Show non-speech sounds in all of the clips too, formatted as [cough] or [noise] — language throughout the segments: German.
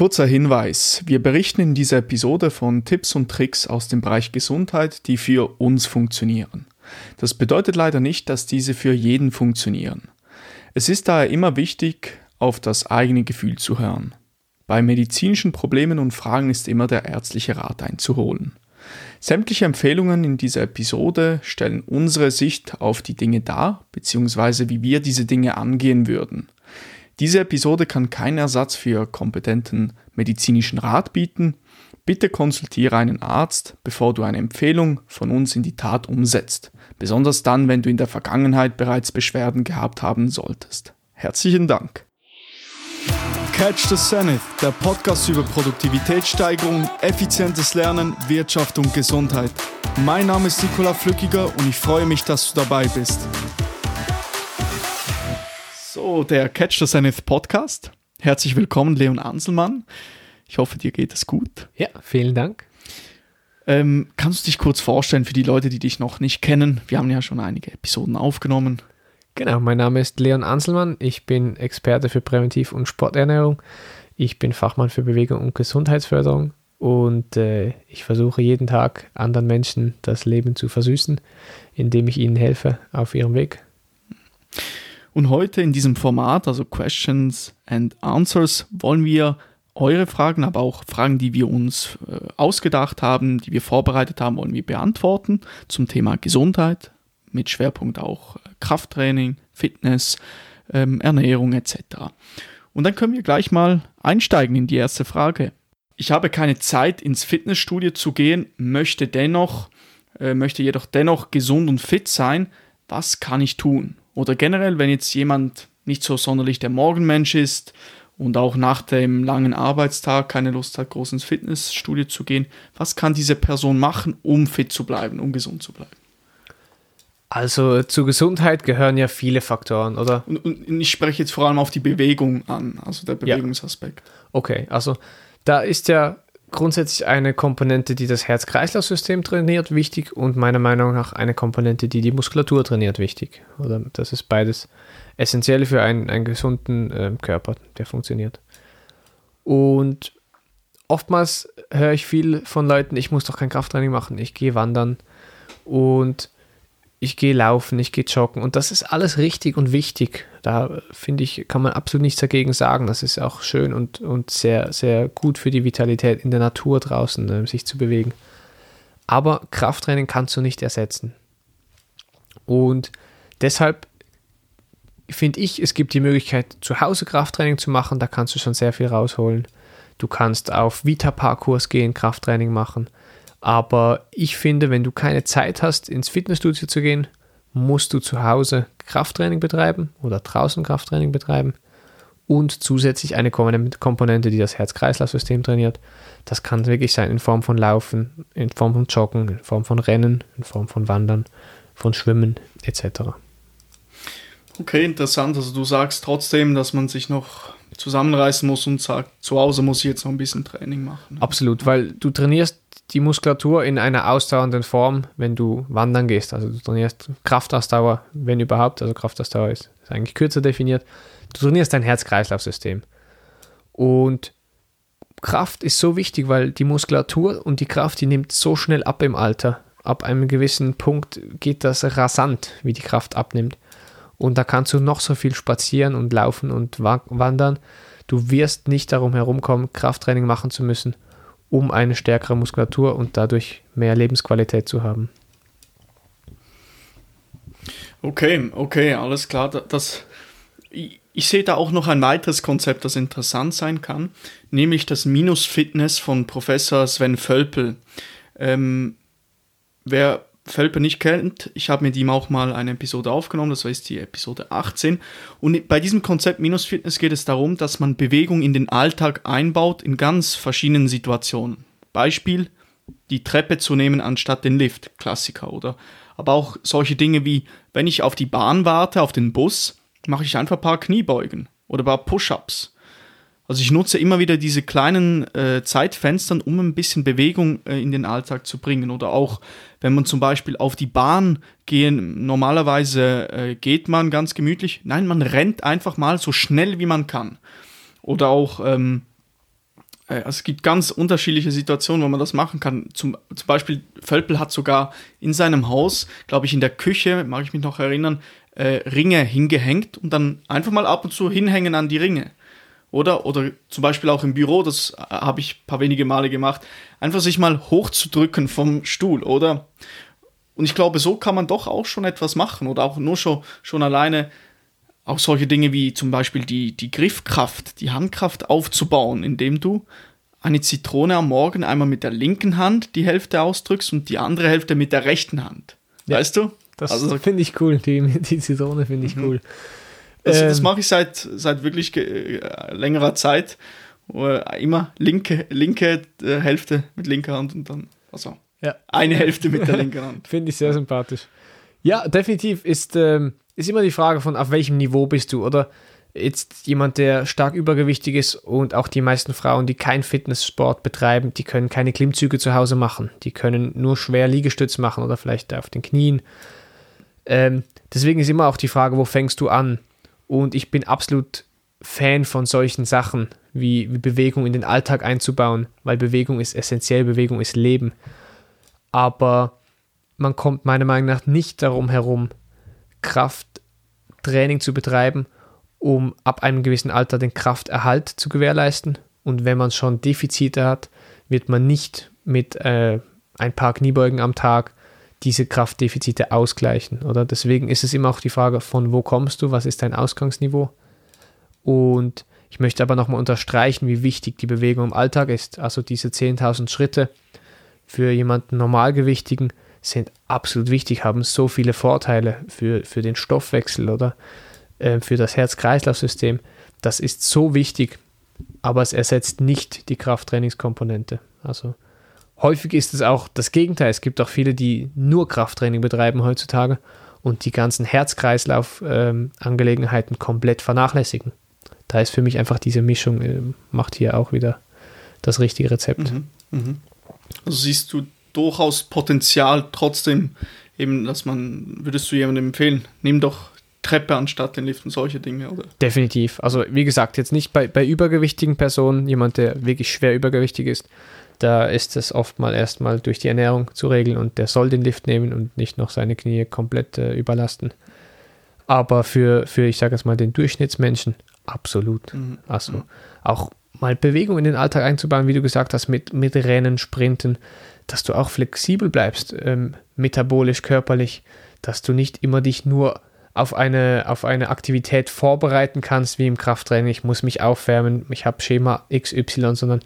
Kurzer Hinweis. Wir berichten in dieser Episode von Tipps und Tricks aus dem Bereich Gesundheit, die für uns funktionieren. Das bedeutet leider nicht, dass diese für jeden funktionieren. Es ist daher immer wichtig, auf das eigene Gefühl zu hören. Bei medizinischen Problemen und Fragen ist immer der ärztliche Rat einzuholen. Sämtliche Empfehlungen in dieser Episode stellen unsere Sicht auf die Dinge dar, beziehungsweise wie wir diese Dinge angehen würden. Diese Episode kann keinen Ersatz für kompetenten medizinischen Rat bieten. Bitte konsultiere einen Arzt, bevor du eine Empfehlung von uns in die Tat umsetzt, besonders dann, wenn du in der Vergangenheit bereits Beschwerden gehabt haben solltest. Herzlichen Dank. Catch the Zenith, der Podcast über Produktivitätssteigerung, effizientes Lernen, Wirtschaft und Gesundheit. Mein Name ist Nikola Flückiger und ich freue mich, dass du dabei bist. So, der Catch the Zenith Podcast. Herzlich willkommen, Leon Anselmann. Ich hoffe, dir geht es gut. Ja, vielen Dank. Ähm, kannst du dich kurz vorstellen für die Leute, die dich noch nicht kennen? Wir haben ja schon einige Episoden aufgenommen. Genau, mein Name ist Leon Anselmann. Ich bin Experte für Präventiv- und Sporternährung. Ich bin Fachmann für Bewegung und Gesundheitsförderung und äh, ich versuche jeden Tag anderen Menschen das Leben zu versüßen, indem ich ihnen helfe auf ihrem Weg. Und heute in diesem Format, also Questions and Answers, wollen wir eure Fragen, aber auch Fragen, die wir uns äh, ausgedacht haben, die wir vorbereitet haben, wollen wir beantworten zum Thema Gesundheit, mit Schwerpunkt auch äh, Krafttraining, Fitness, ähm, Ernährung etc. Und dann können wir gleich mal einsteigen in die erste Frage. Ich habe keine Zeit ins Fitnessstudio zu gehen, möchte dennoch, äh, möchte jedoch dennoch gesund und fit sein. Was kann ich tun? Oder generell, wenn jetzt jemand nicht so sonderlich der Morgenmensch ist und auch nach dem langen Arbeitstag keine Lust hat, groß ins Fitnessstudio zu gehen, was kann diese Person machen, um fit zu bleiben, um gesund zu bleiben? Also zur Gesundheit gehören ja viele Faktoren, oder? Und, und ich spreche jetzt vor allem auf die Bewegung an, also der Bewegungsaspekt. Ja. Okay, also da ist ja grundsätzlich eine Komponente, die das Herz-Kreislauf-System trainiert, wichtig und meiner Meinung nach eine Komponente, die die Muskulatur trainiert, wichtig. Oder das ist beides essentiell für einen, einen gesunden äh, Körper, der funktioniert. Und oftmals höre ich viel von Leuten, ich muss doch kein Krafttraining machen, ich gehe wandern und ich gehe laufen, ich gehe joggen und das ist alles richtig und wichtig. Da finde ich, kann man absolut nichts dagegen sagen. Das ist auch schön und, und sehr, sehr gut für die Vitalität in der Natur draußen, äh, sich zu bewegen. Aber Krafttraining kannst du nicht ersetzen. Und deshalb finde ich, es gibt die Möglichkeit, zu Hause Krafttraining zu machen. Da kannst du schon sehr viel rausholen. Du kannst auf Vita-Parkurs gehen, Krafttraining machen. Aber ich finde, wenn du keine Zeit hast, ins Fitnessstudio zu gehen, musst du zu Hause Krafttraining betreiben oder draußen Krafttraining betreiben und zusätzlich eine Komponente, die das Herz-Kreislauf-System trainiert. Das kann wirklich sein in Form von Laufen, in Form von Joggen, in Form von Rennen, in Form von Wandern, von Schwimmen etc. Okay, interessant. Also du sagst trotzdem, dass man sich noch zusammenreißen muss und sagt, zu Hause muss ich jetzt noch ein bisschen Training machen. Absolut, weil du trainierst die Muskulatur in einer ausdauernden Form, wenn du wandern gehst. Also du trainierst Kraftausdauer, wenn überhaupt. Also Kraftausdauer ist, ist eigentlich kürzer definiert. Du trainierst dein Herz-Kreislauf-System. Und Kraft ist so wichtig, weil die Muskulatur und die Kraft, die nimmt so schnell ab im Alter. Ab einem gewissen Punkt geht das rasant, wie die Kraft abnimmt. Und da kannst du noch so viel spazieren und laufen und wandern. Du wirst nicht darum herumkommen, Krafttraining machen zu müssen um eine stärkere Muskulatur und dadurch mehr Lebensqualität zu haben. Okay, okay, alles klar. Das, ich, ich sehe da auch noch ein weiteres Konzept, das interessant sein kann, nämlich das Minus-Fitness von Professor Sven Völpel. Ähm, wer Völper nicht kennt, ich habe mit ihm auch mal eine Episode aufgenommen, das war jetzt die Episode 18. Und bei diesem Konzept Minus Fitness geht es darum, dass man Bewegung in den Alltag einbaut in ganz verschiedenen Situationen. Beispiel, die Treppe zu nehmen anstatt den Lift, Klassiker, oder? Aber auch solche Dinge wie, wenn ich auf die Bahn warte, auf den Bus, mache ich einfach ein paar Kniebeugen oder ein paar Push-ups. Also ich nutze immer wieder diese kleinen äh, Zeitfenstern, um ein bisschen Bewegung äh, in den Alltag zu bringen. Oder auch, wenn man zum Beispiel auf die Bahn gehen, normalerweise äh, geht man ganz gemütlich. Nein, man rennt einfach mal so schnell wie man kann. Oder auch, ähm, äh, also es gibt ganz unterschiedliche Situationen, wo man das machen kann. Zum, zum Beispiel, Völpel hat sogar in seinem Haus, glaube ich, in der Küche, mag ich mich noch erinnern, äh, Ringe hingehängt und dann einfach mal ab und zu hinhängen an die Ringe. Oder, oder zum Beispiel auch im Büro, das äh, habe ich ein paar wenige Male gemacht, einfach sich mal hochzudrücken vom Stuhl, oder? Und ich glaube, so kann man doch auch schon etwas machen oder auch nur schon, schon alleine auch solche Dinge wie zum Beispiel die, die Griffkraft, die Handkraft aufzubauen, indem du eine Zitrone am Morgen einmal mit der linken Hand die Hälfte ausdrückst und die andere Hälfte mit der rechten Hand. Ja, weißt du? Das also, finde ich cool, die, die Zitrone finde ich mhm. cool. Das, ähm, das mache ich seit, seit wirklich äh, längerer Zeit. Immer linke, linke äh, Hälfte mit linker Hand und dann, also ja. eine Hälfte mit der linken Hand. [laughs] finde ich sehr sympathisch. Ja, definitiv ist, ähm, ist immer die Frage von, auf welchem Niveau bist du, oder? Jetzt jemand, der stark übergewichtig ist und auch die meisten Frauen, die keinen Fitnesssport betreiben, die können keine Klimmzüge zu Hause machen. Die können nur schwer Liegestütz machen oder vielleicht auf den Knien. Ähm, deswegen ist immer auch die Frage, wo fängst du an? Und ich bin absolut Fan von solchen Sachen, wie, wie Bewegung in den Alltag einzubauen, weil Bewegung ist essentiell, Bewegung ist Leben. Aber man kommt meiner Meinung nach nicht darum herum, Krafttraining zu betreiben, um ab einem gewissen Alter den Krafterhalt zu gewährleisten. Und wenn man schon Defizite hat, wird man nicht mit äh, ein paar Kniebeugen am Tag diese Kraftdefizite ausgleichen. Oder deswegen ist es immer auch die Frage, von wo kommst du, was ist dein Ausgangsniveau? Und ich möchte aber nochmal unterstreichen, wie wichtig die Bewegung im Alltag ist. Also diese 10.000 Schritte für jemanden Normalgewichtigen sind absolut wichtig, haben so viele Vorteile für, für den Stoffwechsel oder äh, für das Herz-Kreislauf-System. Das ist so wichtig, aber es ersetzt nicht die Krafttrainingskomponente. Also häufig ist es auch das Gegenteil. Es gibt auch viele, die nur Krafttraining betreiben heutzutage und die ganzen Herz-Kreislauf-Angelegenheiten komplett vernachlässigen. Da ist für mich einfach diese Mischung, äh, macht hier auch wieder das richtige Rezept. Mhm, mh. Also siehst du durchaus Potenzial trotzdem, eben, dass man, würdest du jemandem empfehlen, nimm doch Treppe anstatt den Lift und solche Dinge, oder? Definitiv. Also wie gesagt, jetzt nicht bei, bei übergewichtigen Personen, jemand, der wirklich schwer übergewichtig ist, da ist es oft mal erstmal durch die Ernährung zu regeln und der soll den Lift nehmen und nicht noch seine Knie komplett äh, überlasten. Aber für, für ich sage jetzt mal, den Durchschnittsmenschen absolut. Mhm. Also mhm. auch mal Bewegung in den Alltag einzubauen, wie du gesagt hast, mit, mit Rennen, Sprinten, dass du auch flexibel bleibst, ähm, metabolisch, körperlich, dass du nicht immer dich nur auf eine, auf eine Aktivität vorbereiten kannst, wie im Krafttraining, ich muss mich aufwärmen, ich habe Schema XY, sondern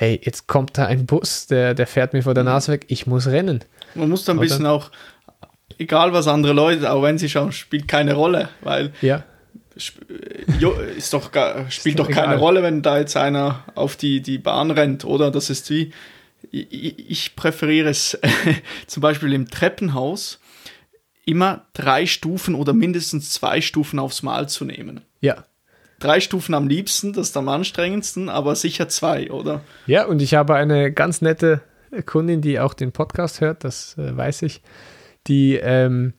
hey, jetzt kommt da ein Bus, der, der fährt mir vor der mhm. Nase weg, ich muss rennen. Man muss da ein Oder? bisschen auch, egal was andere Leute, auch wenn sie schauen, spielt keine Rolle, weil ja. ist doch, [laughs] spielt doch keine Rolle, wenn da jetzt einer auf die, die Bahn rennt, oder? Das ist wie, ich, ich präferiere es [laughs] zum Beispiel im Treppenhaus immer drei Stufen oder mindestens zwei Stufen aufs Mal zu nehmen. Ja drei Stufen am liebsten, das ist am anstrengendsten, aber sicher zwei, oder? Ja, und ich habe eine ganz nette Kundin, die auch den Podcast hört, das äh, weiß ich, die ähm,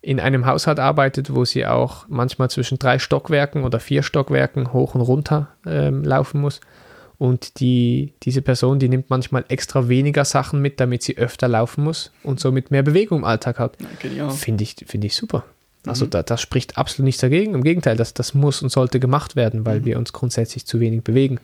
in einem Haushalt arbeitet, wo sie auch manchmal zwischen drei Stockwerken oder vier Stockwerken hoch und runter ähm, laufen muss. Und die, diese Person, die nimmt manchmal extra weniger Sachen mit, damit sie öfter laufen muss und somit mehr Bewegung im Alltag hat. Finde ich, find ich super. Also mhm. da, das spricht absolut nichts dagegen. Im Gegenteil, das, das muss und sollte gemacht werden, weil mhm. wir uns grundsätzlich zu wenig bewegen.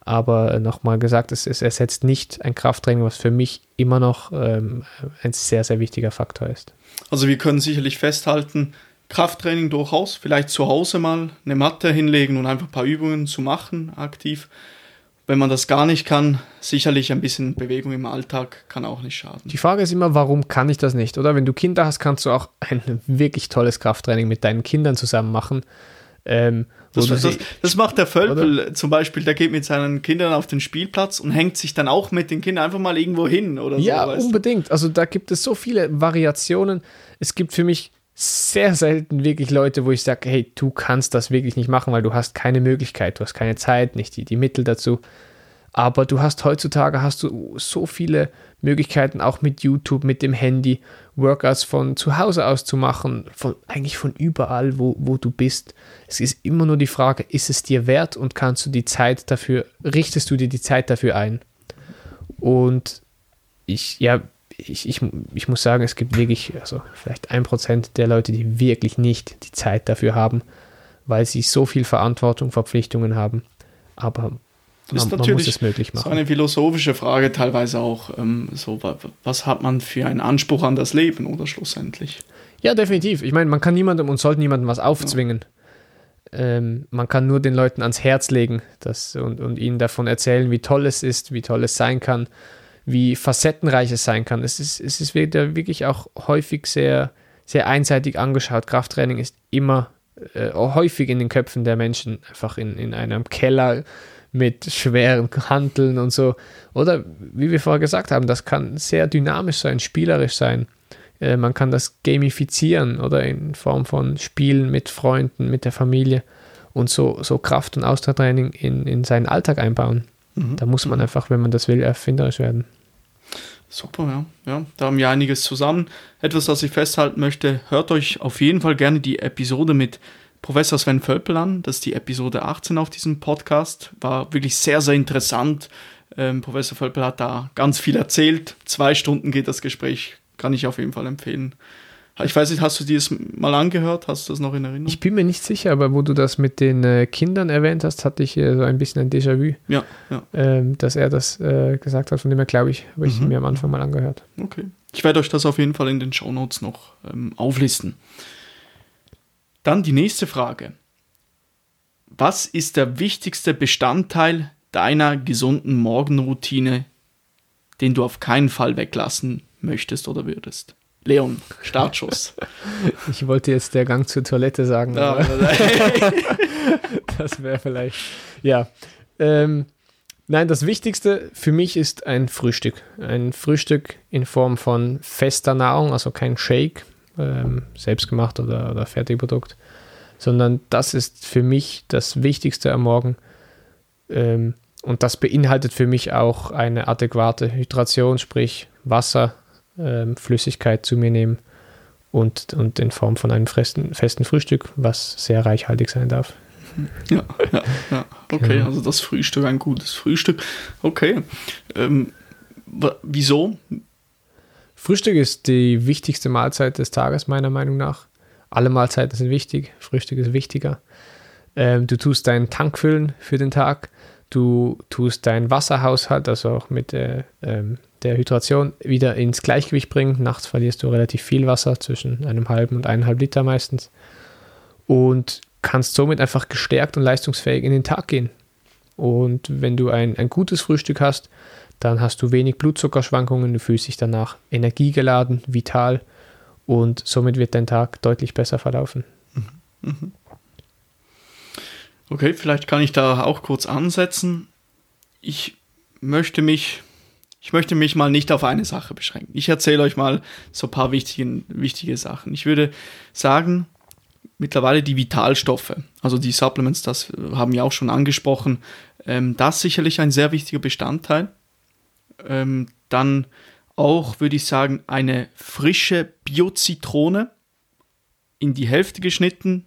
Aber äh, nochmal gesagt, es, es, ersetzt nicht ein Krafttraining, was für mich immer noch ähm, ein sehr, sehr wichtiger Faktor ist. Also wir können sicherlich festhalten, Krafttraining durchaus, vielleicht zu Hause mal eine Matte hinlegen und einfach ein paar Übungen zu machen, aktiv wenn man das gar nicht kann, sicherlich ein bisschen Bewegung im Alltag kann auch nicht schaden. Die Frage ist immer, warum kann ich das nicht? Oder wenn du Kinder hast, kannst du auch ein wirklich tolles Krafttraining mit deinen Kindern zusammen machen. Ähm, das, das, das, macht der Völpel oder? zum Beispiel, der geht mit seinen Kindern auf den Spielplatz und hängt sich dann auch mit den Kindern einfach mal irgendwo hin oder ja, so. Ja, unbedingt. Also da gibt es so viele Variationen. Es gibt für mich sehr selten wirklich Leute, wo ich sage, hey, du kannst das wirklich nicht machen, weil du hast keine Möglichkeit, du hast keine Zeit, nicht die, die Mittel dazu. Aber du hast heutzutage hast du so viele Möglichkeiten, auch mit YouTube, mit dem Handy, Workouts von zu Hause aus zu machen, von, eigentlich von überall, wo, wo du bist. Es ist immer nur die Frage, ist es dir wert und kannst du die Zeit dafür, richtest du dir die Zeit dafür ein? Und ich, ja, ich, ich, ich muss sagen, es gibt wirklich, also vielleicht ein Prozent der Leute, die wirklich nicht die Zeit dafür haben, weil sie so viel Verantwortung, Verpflichtungen haben. Aber das ist man, natürlich man muss es möglich machen. so eine philosophische Frage teilweise auch. Ähm, so, was hat man für einen Anspruch an das Leben oder schlussendlich? Ja, definitiv. Ich meine, man kann niemandem und sollte niemandem was aufzwingen. Ja. Ähm, man kann nur den Leuten ans Herz legen das, und, und ihnen davon erzählen, wie toll es ist, wie toll es sein kann, wie facettenreich es sein kann. Es ist, es ist wirklich auch häufig sehr, sehr einseitig angeschaut. Krafttraining ist immer äh, häufig in den Köpfen der Menschen einfach in, in einem Keller mit schweren Handeln und so. Oder wie wir vorher gesagt haben, das kann sehr dynamisch sein, spielerisch sein. Äh, man kann das gamifizieren oder in Form von Spielen mit Freunden, mit der Familie und so, so Kraft- und Ausdauertraining in, in seinen Alltag einbauen. Mhm. Da muss man einfach, wenn man das will, erfinderisch werden. Super, ja. ja. Da haben wir einiges zusammen. Etwas, was ich festhalten möchte, hört euch auf jeden Fall gerne die Episode mit Professor Sven Völpel an. Das ist die Episode 18 auf diesem Podcast. War wirklich sehr, sehr interessant. Ähm, Professor Völpel hat da ganz viel erzählt. Zwei Stunden geht das Gespräch. Kann ich auf jeden Fall empfehlen. Ich weiß nicht, hast du dir das mal angehört? Hast du das noch in Erinnerung? Ich bin mir nicht sicher, aber wo du das mit den äh, Kindern erwähnt hast, hatte ich äh, so ein bisschen ein Déjà-vu. Ja, ja. Ähm, dass er das äh, gesagt hat, von dem her glaube ich, habe ich mhm. mir am Anfang mal angehört. Okay. Ich werde euch das auf jeden Fall in den Show Notes noch ähm, auflisten. Dann die nächste Frage. Was ist der wichtigste Bestandteil deiner gesunden Morgenroutine, den du auf keinen Fall weglassen möchtest oder würdest? Leon, Startschuss. [laughs] Ich wollte jetzt der Gang zur Toilette sagen. Ja, [laughs] das wäre vielleicht. Ja. Ähm, nein, das Wichtigste für mich ist ein Frühstück. Ein Frühstück in Form von fester Nahrung, also kein Shake, ähm, selbstgemacht oder, oder Fertigprodukt, sondern das ist für mich das Wichtigste am Morgen. Ähm, und das beinhaltet für mich auch eine adäquate Hydration, sprich Wasser, ähm, Flüssigkeit zu mir nehmen und, und in Form von einem festen, festen Frühstück, was sehr reichhaltig sein darf. Ja, ja, ja. okay, genau. also das Frühstück, ein gutes Frühstück. Okay. Ähm, wieso? Frühstück ist die wichtigste Mahlzeit des Tages, meiner Meinung nach. Alle Mahlzeiten sind wichtig, Frühstück ist wichtiger. Ähm, du tust deinen Tank füllen für den Tag, du tust deinen Wasserhaushalt, also auch mit der, ähm, der Hydration, wieder ins Gleichgewicht bringen. Nachts verlierst du relativ viel Wasser, zwischen einem halben und eineinhalb Liter meistens. Und kannst somit einfach gestärkt und leistungsfähig in den Tag gehen. Und wenn du ein, ein gutes Frühstück hast, dann hast du wenig Blutzuckerschwankungen, du fühlst dich danach energiegeladen, vital und somit wird dein Tag deutlich besser verlaufen. Mhm. Mhm. Okay, vielleicht kann ich da auch kurz ansetzen. Ich möchte mich, ich möchte mich mal nicht auf eine Sache beschränken. Ich erzähle euch mal so ein paar wichtige, wichtige Sachen. Ich würde sagen, mittlerweile die Vitalstoffe, also die Supplements, das haben wir auch schon angesprochen, ähm, das ist sicherlich ein sehr wichtiger Bestandteil ähm, dann auch, würde ich sagen, eine frische Bio-Zitrone in die Hälfte geschnitten.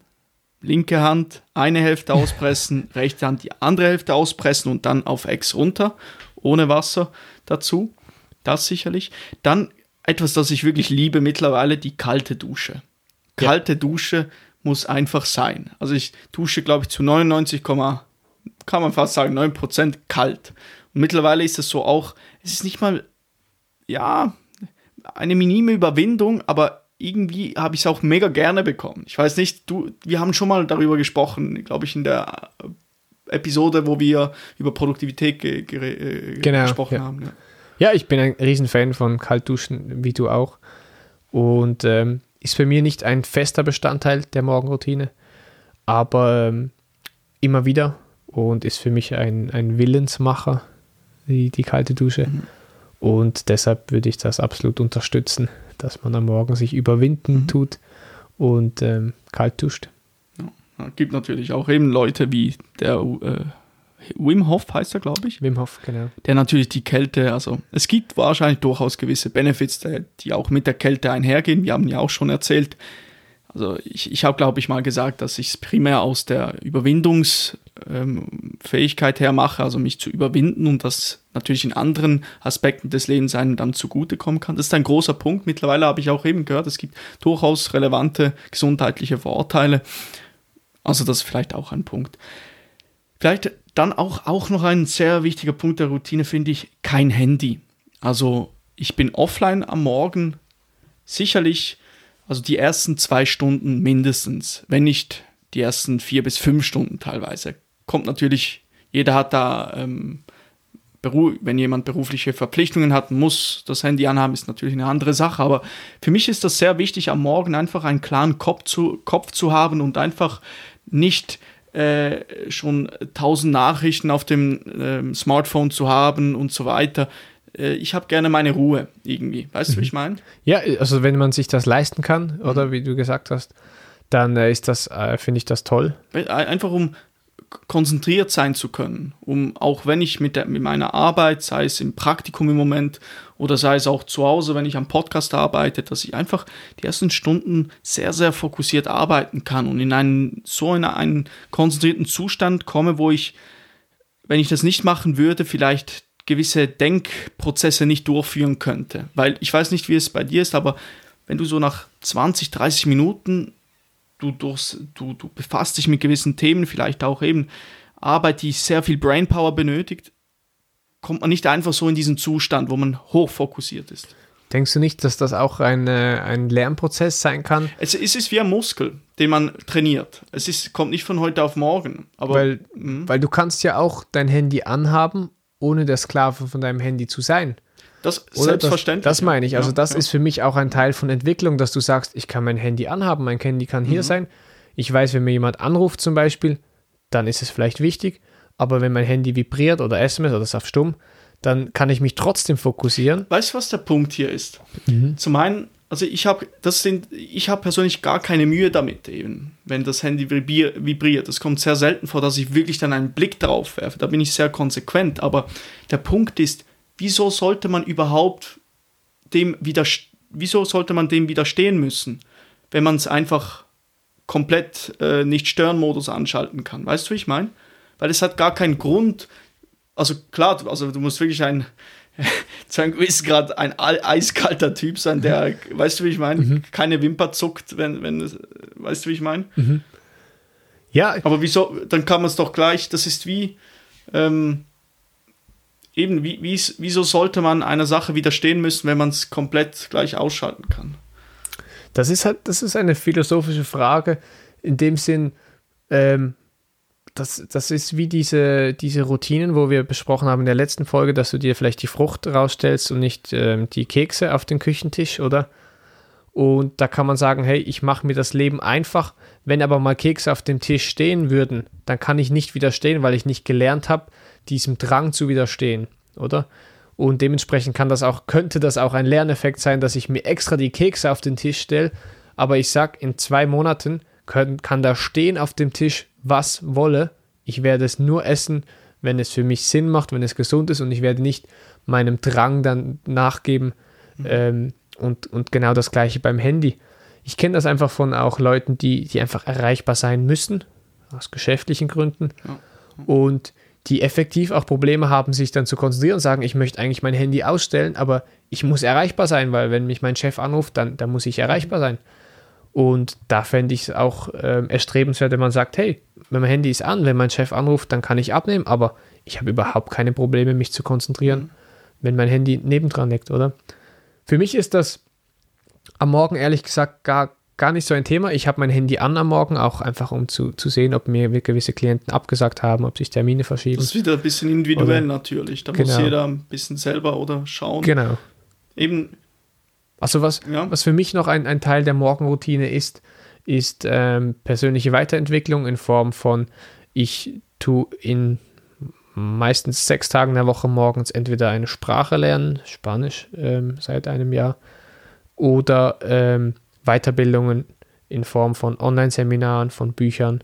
Linke Hand eine Hälfte auspressen, [laughs] rechte Hand die andere Hälfte auspressen und dann auf Ex runter, ohne Wasser dazu. Das sicherlich. Dann etwas, das ich wirklich liebe mittlerweile, die kalte Dusche. Kalte ja. Dusche muss einfach sein. Also ich dusche, glaube ich, zu 99, kann man fast sagen, 9% kalt. Und mittlerweile ist es so auch, es ist nicht mal, ja, eine minime Überwindung, aber irgendwie habe ich es auch mega gerne bekommen. Ich weiß nicht, du, wir haben schon mal darüber gesprochen, glaube ich, in der Episode, wo wir über Produktivität ge ge äh, genau, gesprochen ja. haben. Ja. ja. ich bin ein Riesenfan von Kaltduschen, wie du auch. Und ähm, ist für mich nicht ein fester Bestandteil der Morgenroutine, aber ähm, immer wieder und ist für mich ein, ein Willensmacher, die, die kalte Dusche. Mhm. Und deshalb würde ich das absolut unterstützen, dass man am Morgen sich überwinden mhm. tut und ähm, kalt duscht. Ja, gibt natürlich auch eben Leute wie der äh, Wim Hof heißt er, glaube ich. Wim Hof, genau. Der natürlich die Kälte, also es gibt wahrscheinlich durchaus gewisse Benefits, die auch mit der Kälte einhergehen. Wir haben ja auch schon erzählt, also ich, ich habe, glaube ich, mal gesagt, dass ich es primär aus der Überwindungsfähigkeit ähm, her mache, also mich zu überwinden und das natürlich in anderen Aspekten des Lebens einem dann zugutekommen kann. Das ist ein großer Punkt. Mittlerweile habe ich auch eben gehört, es gibt durchaus relevante gesundheitliche Vorteile. Also das ist vielleicht auch ein Punkt. Vielleicht dann auch, auch noch ein sehr wichtiger Punkt der Routine finde ich, kein Handy. Also ich bin offline am Morgen sicherlich also die ersten zwei Stunden mindestens, wenn nicht die ersten vier bis fünf Stunden teilweise. Kommt natürlich, jeder hat da, ähm, wenn jemand berufliche Verpflichtungen hat, muss das Handy anhaben, ist natürlich eine andere Sache. Aber für mich ist das sehr wichtig, am Morgen einfach einen klaren Kopf zu, Kopf zu haben und einfach nicht äh, schon tausend Nachrichten auf dem äh, Smartphone zu haben und so weiter. Äh, ich habe gerne meine Ruhe irgendwie. Weißt du, wie mhm. ich meine? Ja, also wenn man sich das leisten kann, oder mhm. wie du gesagt hast, dann äh, ist das, äh, finde ich das toll. Einfach um konzentriert sein zu können, um auch wenn ich mit, der, mit meiner Arbeit, sei es im Praktikum im Moment oder sei es auch zu Hause, wenn ich am Podcast arbeite, dass ich einfach die ersten Stunden sehr, sehr fokussiert arbeiten kann und in einen so in einen konzentrierten Zustand komme, wo ich, wenn ich das nicht machen würde, vielleicht gewisse Denkprozesse nicht durchführen könnte. Weil ich weiß nicht, wie es bei dir ist, aber wenn du so nach 20, 30 Minuten, du, durchs, du, du befasst dich mit gewissen Themen, vielleicht auch eben Arbeit, die sehr viel Brainpower benötigt, kommt man nicht einfach so in diesen Zustand, wo man hochfokussiert ist. Denkst du nicht, dass das auch ein, ein Lernprozess sein kann? Es, es ist wie ein Muskel, den man trainiert. Es ist, kommt nicht von heute auf morgen. Aber, weil, hm. weil du kannst ja auch dein Handy anhaben ohne der Sklave von deinem Handy zu sein. Das ist selbstverständlich. Das, das, meine ich. Also das ja. ist für mich auch ein Teil von Entwicklung, dass du sagst, ich kann mein Handy anhaben, mein Handy kann hier mhm. sein. Ich weiß, wenn mir jemand anruft zum Beispiel, dann ist es vielleicht wichtig. Aber wenn mein Handy vibriert oder SMS oder ist auf stumm, dann kann ich mich trotzdem fokussieren. Weißt du, was der Punkt hier ist? Mhm. Zum einen also ich habe das sind ich habe persönlich gar keine Mühe damit eben, wenn das Handy vibriert. Es kommt sehr selten vor, dass ich wirklich dann einen Blick drauf werfe. Da bin ich sehr konsequent, aber der Punkt ist, wieso sollte man überhaupt dem wieder wieso sollte man dem widerstehen müssen, wenn man es einfach komplett äh, nicht stören Modus anschalten kann. Weißt du, wie ich meine? Weil es hat gar keinen Grund. Also klar, also du musst wirklich ein zu einem gewissen Grad ein eiskalter Typ sein, der, mhm. weißt du, wie ich meine, mhm. keine Wimper zuckt, wenn, wenn, weißt du, wie ich meine? Mhm. Ja. Aber wieso, dann kann man es doch gleich, das ist wie, ähm, eben, wie, wie, wieso sollte man einer Sache widerstehen müssen, wenn man es komplett gleich ausschalten kann? Das ist halt, das ist eine philosophische Frage, in dem Sinn, ähm, das, das ist wie diese, diese Routinen, wo wir besprochen haben in der letzten Folge, dass du dir vielleicht die Frucht rausstellst und nicht ähm, die Kekse auf den Küchentisch, oder? Und da kann man sagen, hey, ich mache mir das Leben einfach. Wenn aber mal Kekse auf dem Tisch stehen würden, dann kann ich nicht widerstehen, weil ich nicht gelernt habe, diesem Drang zu widerstehen, oder? Und dementsprechend kann das auch, könnte das auch ein Lerneffekt sein, dass ich mir extra die Kekse auf den Tisch stelle. Aber ich sag, in zwei Monaten können, kann da stehen auf dem Tisch, was wolle. Ich werde es nur essen, wenn es für mich Sinn macht, wenn es gesund ist und ich werde nicht meinem Drang dann nachgeben. Mhm. Ähm, und, und genau das gleiche beim Handy. Ich kenne das einfach von auch Leuten, die, die einfach erreichbar sein müssen, aus geschäftlichen Gründen. Ja. Und die effektiv auch Probleme haben, sich dann zu konzentrieren und sagen, ich möchte eigentlich mein Handy ausstellen, aber ich muss erreichbar sein, weil wenn mich mein Chef anruft, dann, dann muss ich erreichbar sein. Und da fände ich es auch äh, erstrebenswert, wenn man sagt, hey, mein Handy ist an, wenn mein Chef anruft, dann kann ich abnehmen, aber ich habe überhaupt keine Probleme, mich zu konzentrieren, mhm. wenn mein Handy nebendran liegt, oder? Für mich ist das am Morgen ehrlich gesagt gar, gar nicht so ein Thema. Ich habe mein Handy an am Morgen, auch einfach um zu, zu sehen, ob mir gewisse Klienten abgesagt haben, ob sich Termine verschieben. Das ist wieder ein bisschen individuell oder, natürlich. Da genau. muss jeder ein bisschen selber oder schauen. Genau. Eben, also was, ja. was für mich noch ein, ein Teil der Morgenroutine ist, ist ähm, persönliche Weiterentwicklung in Form von, ich tue in meistens sechs Tagen der Woche morgens entweder eine Sprache lernen, Spanisch ähm, seit einem Jahr, oder ähm, Weiterbildungen in Form von Online-Seminaren, von Büchern,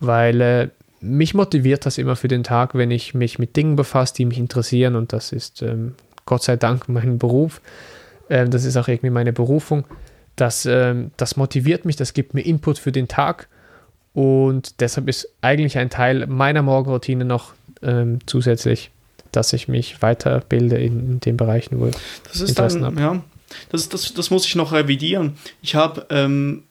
weil äh, mich motiviert das immer für den Tag, wenn ich mich mit Dingen befasse, die mich interessieren und das ist ähm, Gott sei Dank mein Beruf. Ähm, das ist auch irgendwie meine Berufung. Das, ähm, das motiviert mich, das gibt mir Input für den Tag und deshalb ist eigentlich ein Teil meiner Morgenroutine noch ähm, zusätzlich, dass ich mich weiterbilde in, den Bereichen, wo das ist Interessen dann, Ja, das, das, das muss ich noch revidieren. Ich habe ähm,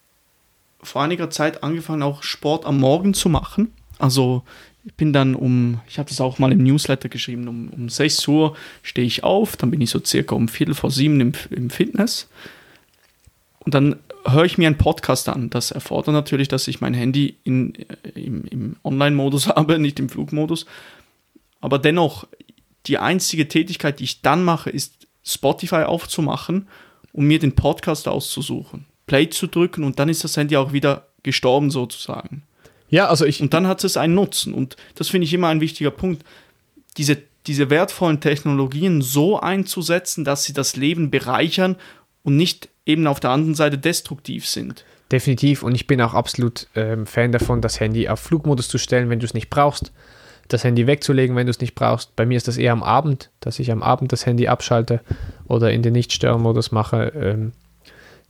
vor einiger Zeit angefangen, auch Sport am Morgen zu machen. Also ich bin dann um, ich habe das auch mal im Newsletter geschrieben, um, um 6 Uhr stehe ich auf, dann bin ich so circa um Viertel vor sieben im, im Fitness. Und dann höre ich mir einen Podcast an. Das erfordert natürlich, dass ich mein Handy in, äh, im, im Online-Modus [laughs] habe, nicht im Flugmodus. Aber dennoch, die einzige Tätigkeit, die ich dann mache, ist Spotify aufzumachen und mir den Podcast auszusuchen. Play zu drücken und dann ist das Handy auch wieder gestorben sozusagen. Ja, also ich. Und dann hat es einen Nutzen. Und das finde ich immer ein wichtiger Punkt. Diese, diese wertvollen Technologien so einzusetzen, dass sie das Leben bereichern und nicht eben auf der anderen Seite destruktiv sind. Definitiv. Und ich bin auch absolut ähm, Fan davon, das Handy auf Flugmodus zu stellen, wenn du es nicht brauchst. Das Handy wegzulegen, wenn du es nicht brauchst. Bei mir ist das eher am Abend, dass ich am Abend das Handy abschalte oder in den Nicht-Stören-Modus mache. Ähm,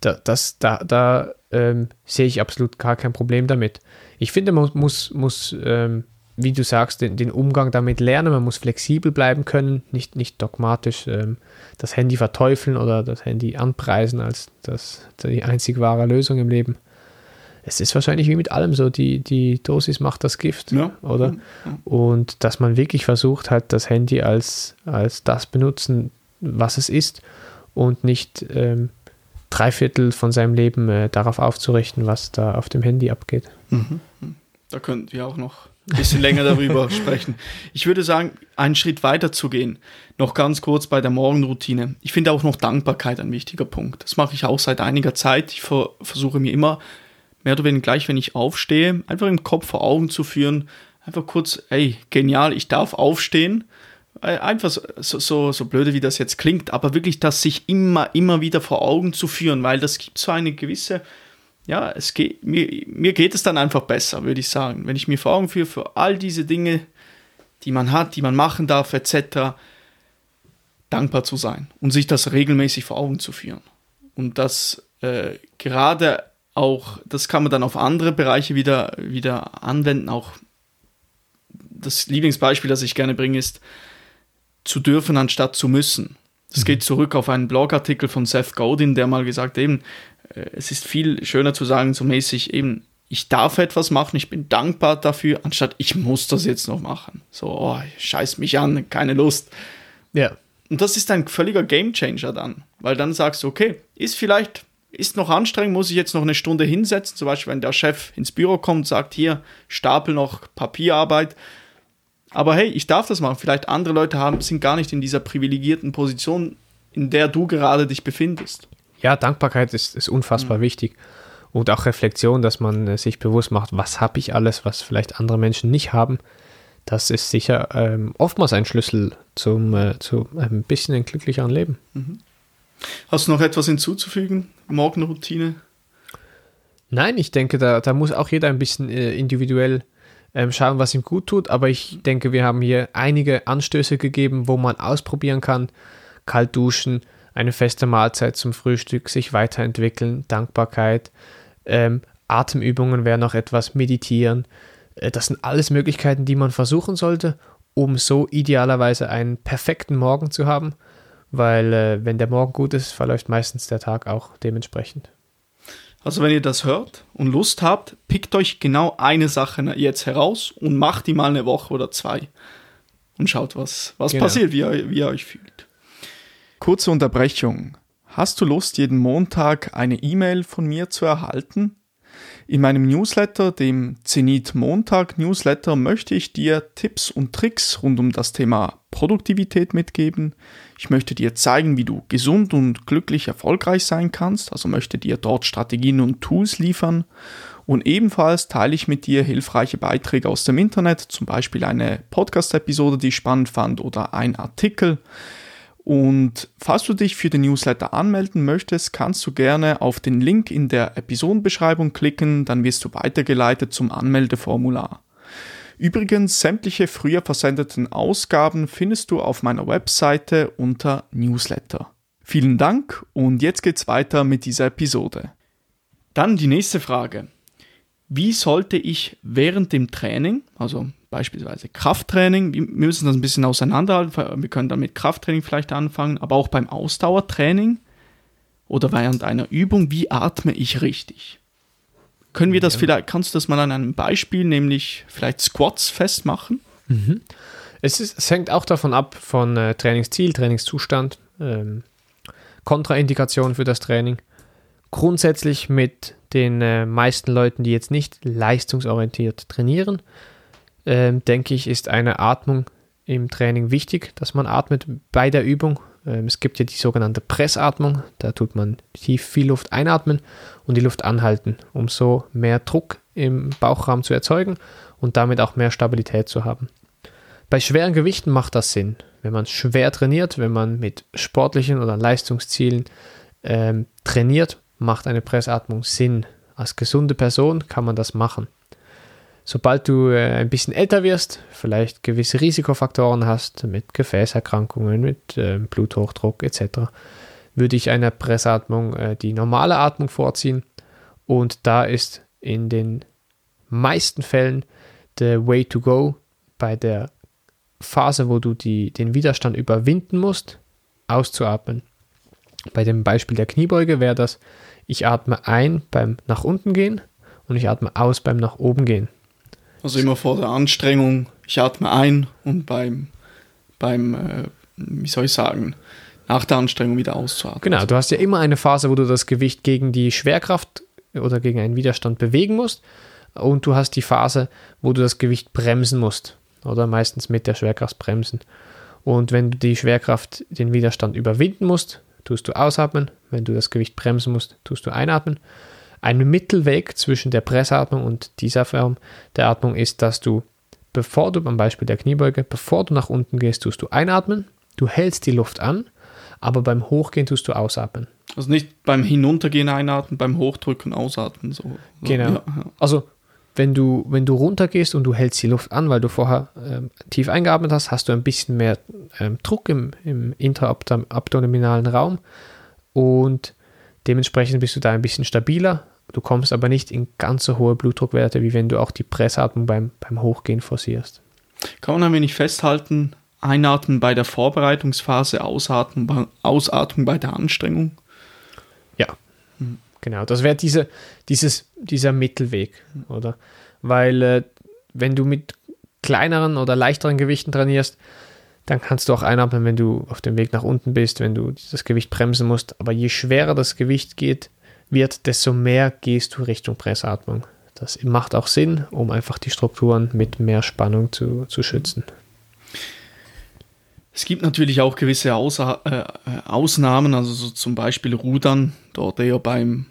da, das, da, da ähm, sehe ich absolut gar kein Problem damit. Ich finde, man muss, muss ähm, wie du sagst, den, den, Umgang damit lernen. Man muss flexibel bleiben können, nicht, nicht dogmatisch ähm, das Handy verteufeln oder das Handy anpreisen als das, die einzig wahre Lösung im Leben. Es ist wahrscheinlich wie mit allem so, die, die Dosis macht das Gift, ja. oder? Ja. Und dass man wirklich versucht hat, das Handy als, als das benutzen, was es ist und nicht ähm, drei Viertel von seinem Leben äh, darauf aufzurichten, was da auf dem Handy abgeht. Mhm. Da könnten wir auch noch ein bisschen länger darüber [laughs] sprechen. Ich würde sagen, einen Schritt weiter zu gehen. Noch ganz kurz bei der Morgenroutine. Ich finde auch noch Dankbarkeit ein wichtiger Punkt. Das mache ich auch seit einiger Zeit. Ich ver versuche mir immer, mehr oder weniger gleich, wenn ich aufstehe, einfach im Kopf vor Augen zu führen. Einfach kurz, ey, genial, ich darf aufstehen äh, einfach so, so, so blöde, wie das jetzt klingt, aber wirklich das sich immer, immer wieder vor Augen zu führen, weil das gibt so eine gewisse, ja, es geht, mir, mir geht es dann einfach besser, würde ich sagen. Wenn ich mir vor Augen führe für all diese Dinge, die man hat, die man machen darf, etc., dankbar zu sein und sich das regelmäßig vor Augen zu führen. Und das äh, gerade auch, das kann man dann auf andere Bereiche wieder, wieder anwenden. Auch das Lieblingsbeispiel, das ich gerne bringe, ist, zu dürfen anstatt zu müssen. Das mhm. geht zurück auf einen Blogartikel von Seth Godin, der mal gesagt eben, äh, es ist viel schöner zu sagen, so mäßig eben, ich darf etwas machen, ich bin dankbar dafür, anstatt ich muss das jetzt noch machen. So, oh, scheiß mich an, keine Lust. Ja. Und das ist ein völliger Gamechanger dann, weil dann sagst du, okay, ist vielleicht, ist noch anstrengend, muss ich jetzt noch eine Stunde hinsetzen, zum Beispiel, wenn der Chef ins Büro kommt und sagt, hier, stapel noch Papierarbeit, aber hey, ich darf das machen. Vielleicht andere Leute haben, sind gar nicht in dieser privilegierten Position, in der du gerade dich befindest. Ja, Dankbarkeit ist, ist unfassbar mhm. wichtig. Und auch Reflexion, dass man äh, sich bewusst macht, was habe ich alles, was vielleicht andere Menschen nicht haben. Das ist sicher ähm, oftmals ein Schlüssel zum, äh, zu einem bisschen ein glücklicheren Leben. Mhm. Hast du noch etwas hinzuzufügen? Morgenroutine? Nein, ich denke, da, da muss auch jeder ein bisschen äh, individuell ähm, schauen, was ihm gut tut. Aber ich denke, wir haben hier einige Anstöße gegeben, wo man ausprobieren kann. Kalt duschen, eine feste Mahlzeit zum Frühstück, sich weiterentwickeln, Dankbarkeit, ähm, Atemübungen wäre noch etwas, meditieren. Äh, das sind alles Möglichkeiten, die man versuchen sollte, um so idealerweise einen perfekten Morgen zu haben, weil äh, wenn der Morgen gut ist, verläuft meistens der Tag auch dementsprechend. Also wenn ihr das hört und Lust habt, pickt euch genau eine Sache jetzt heraus und macht die mal eine Woche oder zwei. Und schaut, was, was genau. passiert, wie ihr, wie ihr euch fühlt. Kurze Unterbrechung. Hast du Lust, jeden Montag eine E-Mail von mir zu erhalten? In meinem Newsletter, dem Zenit Montag Newsletter, möchte ich dir Tipps und Tricks rund um das Thema Produktivität mitgeben. Ich möchte dir zeigen, wie du gesund und glücklich erfolgreich sein kannst, also möchte dir dort Strategien und Tools liefern. Und ebenfalls teile ich mit dir hilfreiche Beiträge aus dem Internet, zum Beispiel eine Podcast-Episode, die ich spannend fand, oder ein Artikel. Und falls du dich für den Newsletter anmelden möchtest, kannst du gerne auf den Link in der Episodenbeschreibung klicken, dann wirst du weitergeleitet zum Anmeldeformular. Übrigens, sämtliche früher versendeten Ausgaben findest du auf meiner Webseite unter Newsletter. Vielen Dank und jetzt geht's weiter mit dieser Episode. Dann die nächste Frage. Wie sollte ich während dem Training, also beispielsweise Krafttraining, wir müssen das ein bisschen auseinanderhalten, wir können dann mit Krafttraining vielleicht anfangen, aber auch beim Ausdauertraining oder während einer Übung, wie atme ich richtig? Können wir das ja. vielleicht, kannst du das mal an einem Beispiel, nämlich vielleicht Squats festmachen? Mhm. Es, ist, es, hängt auch davon ab, von äh, Trainingsziel, Trainingszustand, ähm, Kontraindikationen für das Training. Grundsätzlich mit den äh, meisten Leuten, die jetzt nicht leistungsorientiert trainieren, äh, denke ich, ist eine Atmung im Training wichtig, dass man atmet bei der Übung. Ähm, es gibt ja die sogenannte Pressatmung, da tut man tief viel Luft einatmen und die Luft anhalten, um so mehr Druck im Bauchraum zu erzeugen und damit auch mehr Stabilität zu haben. Bei schweren Gewichten macht das Sinn. Wenn man schwer trainiert, wenn man mit sportlichen oder Leistungszielen ähm, trainiert, macht eine Pressatmung Sinn. Als gesunde Person kann man das machen. Sobald du äh, ein bisschen älter wirst, vielleicht gewisse Risikofaktoren hast, mit Gefäßerkrankungen, mit äh, Bluthochdruck etc., würde ich einer Pressatmung äh, die normale Atmung vorziehen. Und da ist in den meisten Fällen der Way to go bei der Phase, wo du die, den Widerstand überwinden musst, auszuatmen. Bei dem Beispiel der Kniebeuge wäre das, ich atme ein beim nach unten gehen und ich atme aus beim nach oben gehen. Also immer vor der Anstrengung, ich atme ein und beim, beim äh, wie soll ich sagen, nach der Anstrengung wieder auszuatmen. Genau, du hast ja immer eine Phase, wo du das Gewicht gegen die Schwerkraft oder gegen einen Widerstand bewegen musst und du hast die Phase, wo du das Gewicht bremsen musst oder meistens mit der Schwerkraft bremsen. Und wenn du die Schwerkraft, den Widerstand überwinden musst, tust du ausatmen. Wenn du das Gewicht bremsen musst, tust du einatmen. Ein Mittelweg zwischen der Pressatmung und dieser Form der Atmung ist, dass du, bevor du, am Beispiel der Kniebeuge, bevor du nach unten gehst, tust du einatmen, du hältst die Luft an, aber beim Hochgehen tust du ausatmen. Also nicht beim Hinuntergehen einatmen, beim Hochdrücken ausatmen. So. Genau. Ja, ja. Also wenn du, wenn du runtergehst und du hältst die Luft an, weil du vorher ähm, tief eingeatmet hast, hast du ein bisschen mehr ähm, Druck im, im intraabdominalen Raum und dementsprechend bist du da ein bisschen stabiler Du kommst aber nicht in ganz so hohe Blutdruckwerte, wie wenn du auch die Pressatmung beim, beim Hochgehen forcierst. Kann man ein wenig festhalten, einatmen bei der Vorbereitungsphase, ausatmen, ausatmen bei der Anstrengung? Ja, mhm. genau. Das wäre diese, dieses, dieser Mittelweg, oder? Weil äh, wenn du mit kleineren oder leichteren Gewichten trainierst, dann kannst du auch einatmen, wenn du auf dem Weg nach unten bist, wenn du das Gewicht bremsen musst. Aber je schwerer das Gewicht geht, wird, desto mehr gehst du Richtung Pressatmung. Das macht auch Sinn, um einfach die Strukturen mit mehr Spannung zu, zu schützen. Es gibt natürlich auch gewisse Ausa äh, Ausnahmen, also so zum Beispiel Rudern, dort eher beim,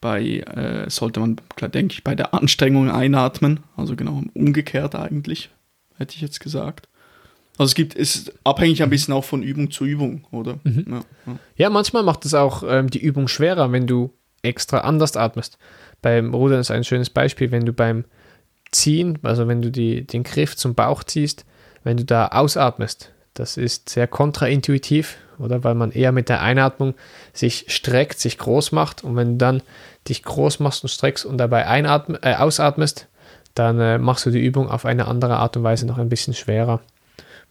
bei, äh, sollte man, denke ich, bei der Anstrengung einatmen, also genau umgekehrt eigentlich, hätte ich jetzt gesagt. Also es gibt, ist abhängig ein bisschen auch von Übung zu Übung, oder? Mhm. Ja, ja. ja, manchmal macht es auch ähm, die Übung schwerer, wenn du extra anders atmest. Beim Rudern ist ein schönes Beispiel, wenn du beim Ziehen, also wenn du die, den Griff zum Bauch ziehst, wenn du da ausatmest, das ist sehr kontraintuitiv, oder? Weil man eher mit der Einatmung sich streckt, sich groß macht und wenn du dann dich groß machst und streckst und dabei einatm äh, ausatmest, dann äh, machst du die Übung auf eine andere Art und Weise noch ein bisschen schwerer.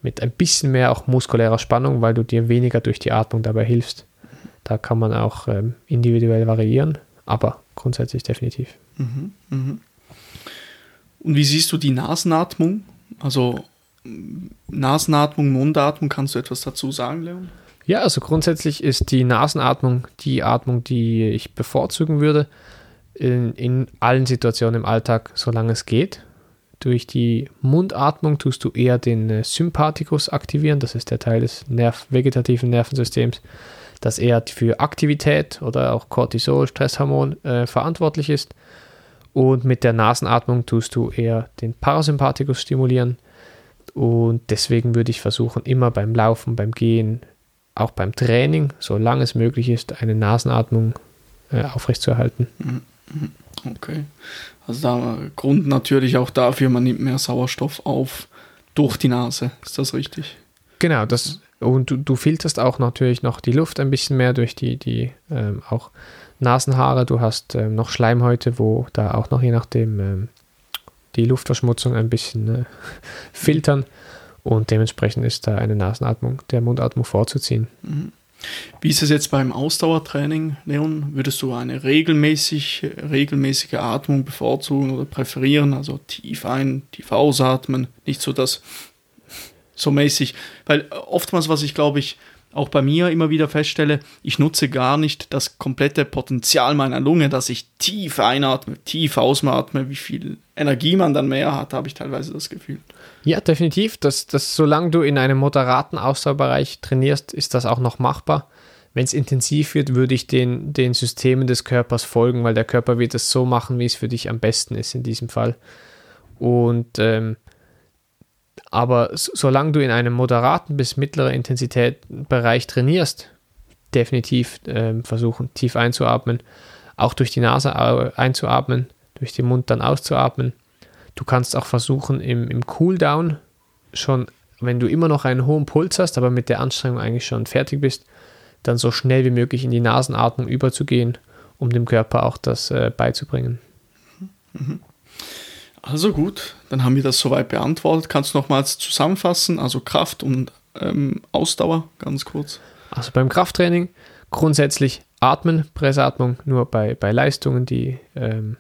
Mit ein bisschen mehr auch muskulärer Spannung, weil du dir weniger durch die Atmung dabei hilfst. Da kann man auch ähm, individuell variieren, aber grundsätzlich definitiv. Mhm, mh. Und wie siehst du die Nasenatmung? Also Nasenatmung, Mundatmung, kannst du etwas dazu sagen, Leon? Ja, also grundsätzlich ist die Nasenatmung die Atmung, die ich bevorzugen würde in, in allen Situationen im Alltag, solange es geht. Durch die Mundatmung tust du eher den äh, Sympathikus aktivieren, das ist der Teil des Nerv vegetativen Nervensystems, das eher für Aktivität oder auch Cortisol, Stresshormon äh, verantwortlich ist. Und mit der Nasenatmung tust du eher den Parasympathikus stimulieren. Und deswegen würde ich versuchen, immer beim Laufen, beim Gehen, auch beim Training, solange es möglich ist, eine Nasenatmung äh, aufrechtzuerhalten. Mhm. Okay. Also da Grund natürlich auch dafür, man nimmt mehr Sauerstoff auf durch die Nase. Ist das richtig? Genau, das und du, du filterst auch natürlich noch die Luft ein bisschen mehr durch die, die ähm, auch Nasenhaare. Du hast ähm, noch Schleimhäute, wo da auch noch je nachdem ähm, die Luftverschmutzung ein bisschen äh, [laughs] filtern. Und dementsprechend ist da eine Nasenatmung, der Mundatmung vorzuziehen. Mhm. Wie ist es jetzt beim Ausdauertraining, Leon? Würdest du eine regelmäßig, regelmäßige Atmung bevorzugen oder präferieren? Also tief ein, tief ausatmen, nicht so das so mäßig. Weil oftmals, was ich glaube ich auch bei mir immer wieder feststelle, ich nutze gar nicht das komplette Potenzial meiner Lunge, dass ich tief einatme, tief ausatme, wie viel Energie man dann mehr hat, habe ich teilweise das Gefühl. Ja, definitiv. Das, das, solange du in einem moderaten Ausdauerbereich trainierst, ist das auch noch machbar. Wenn es intensiv wird, würde ich den, den Systemen des Körpers folgen, weil der Körper wird es so machen, wie es für dich am besten ist in diesem Fall. Und ähm, aber solange du in einem moderaten bis mittleren Intensitätbereich trainierst, definitiv äh, versuchen, tief einzuatmen, auch durch die Nase einzuatmen, durch den Mund dann auszuatmen. Du kannst auch versuchen, im, im Cooldown schon, wenn du immer noch einen hohen Puls hast, aber mit der Anstrengung eigentlich schon fertig bist, dann so schnell wie möglich in die Nasenatmung überzugehen, um dem Körper auch das äh, beizubringen. Mhm. Also gut, dann haben wir das soweit beantwortet. Kannst du nochmals zusammenfassen? Also Kraft und ähm, Ausdauer, ganz kurz. Also beim Krafttraining grundsätzlich atmen, Pressatmung nur bei, bei Leistungen, die ähm,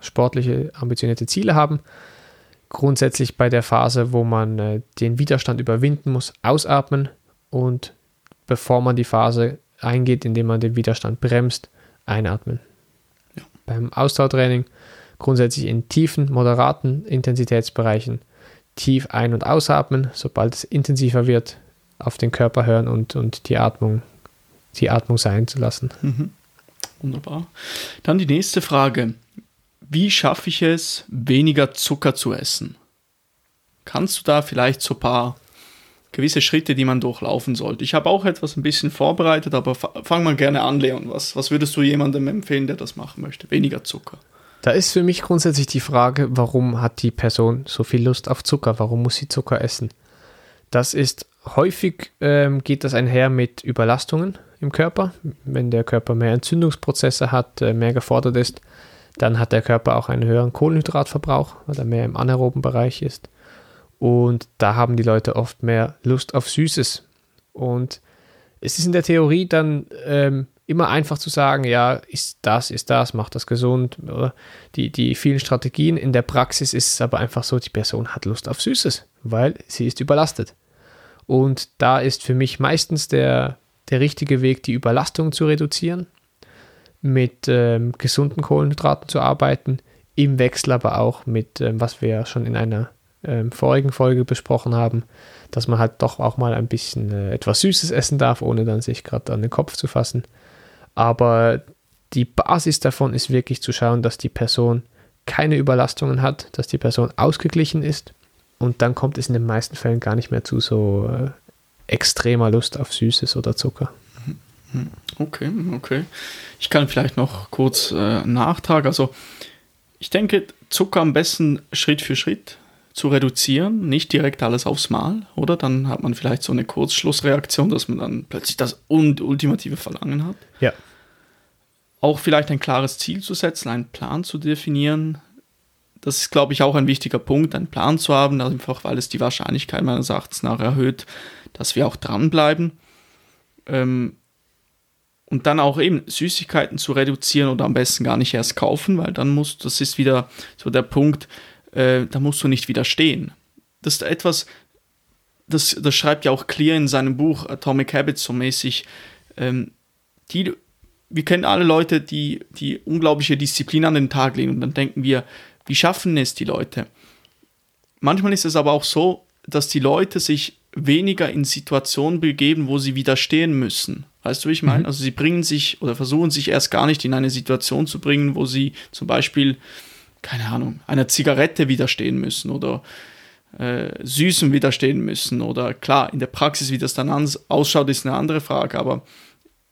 sportliche, ambitionierte Ziele haben. Grundsätzlich bei der Phase, wo man äh, den Widerstand überwinden muss, ausatmen und bevor man die Phase eingeht, indem man den Widerstand bremst, einatmen. Ja. Beim Ausdauertraining grundsätzlich in tiefen, moderaten Intensitätsbereichen tief ein- und ausatmen, sobald es intensiver wird, auf den Körper hören und, und die Atmung, die Atmung sein zu lassen. Mhm. Wunderbar. Dann die nächste Frage. Wie schaffe ich es, weniger Zucker zu essen? Kannst du da vielleicht so ein paar gewisse Schritte, die man durchlaufen sollte? Ich habe auch etwas ein bisschen vorbereitet, aber fang mal gerne an, Leon. Was, was würdest du jemandem empfehlen, der das machen möchte? Weniger Zucker. Da ist für mich grundsätzlich die Frage, warum hat die Person so viel Lust auf Zucker? Warum muss sie Zucker essen? Das ist häufig ähm, geht das einher mit Überlastungen im Körper. Wenn der Körper mehr Entzündungsprozesse hat, äh, mehr gefordert ist, dann hat der Körper auch einen höheren Kohlenhydratverbrauch, weil er mehr im anaeroben Bereich ist. Und da haben die Leute oft mehr Lust auf Süßes. Und es ist in der Theorie dann ähm, immer einfach zu sagen, ja, ist das, ist das, macht das gesund? Die, die vielen Strategien. In der Praxis ist es aber einfach so, die Person hat Lust auf Süßes, weil sie ist überlastet. Und da ist für mich meistens der, der richtige Weg, die Überlastung zu reduzieren, mit ähm, gesunden Kohlenhydraten zu arbeiten, im Wechsel aber auch mit, ähm, was wir schon in einer ähm, vorigen Folge besprochen haben, dass man halt doch auch mal ein bisschen äh, etwas Süßes essen darf, ohne dann sich gerade an den Kopf zu fassen. Aber die Basis davon ist wirklich zu schauen, dass die Person keine Überlastungen hat, dass die Person ausgeglichen ist. Und dann kommt es in den meisten Fällen gar nicht mehr zu so äh, extremer Lust auf Süßes oder Zucker. Okay, okay. Ich kann vielleicht noch kurz äh, nachtragen. Also ich denke, Zucker am besten Schritt für Schritt zu reduzieren, nicht direkt alles aufs Mal, oder? Dann hat man vielleicht so eine Kurzschlussreaktion, dass man dann plötzlich das ultimative Verlangen hat. Ja auch vielleicht ein klares Ziel zu setzen, einen Plan zu definieren. Das ist, glaube ich, auch ein wichtiger Punkt, einen Plan zu haben, einfach weil es die Wahrscheinlichkeit meines Erachtens nach erhöht, dass wir auch dranbleiben. Ähm, und dann auch eben Süßigkeiten zu reduzieren oder am besten gar nicht erst kaufen, weil dann muss, das ist wieder so der Punkt, äh, da musst du nicht widerstehen. Das ist etwas, das, das schreibt ja auch Clear in seinem Buch Atomic Habits so mäßig, ähm, die wir kennen alle Leute, die, die unglaubliche Disziplin an den Tag legen und dann denken wir, wie schaffen es die Leute? Manchmal ist es aber auch so, dass die Leute sich weniger in Situationen begeben, wo sie widerstehen müssen. Weißt du, wie ich meine? Mhm. Also sie bringen sich oder versuchen sich erst gar nicht in eine Situation zu bringen, wo sie zum Beispiel, keine Ahnung, einer Zigarette widerstehen müssen oder äh, Süßem widerstehen müssen. Oder klar, in der Praxis, wie das dann ausschaut, ist eine andere Frage. Aber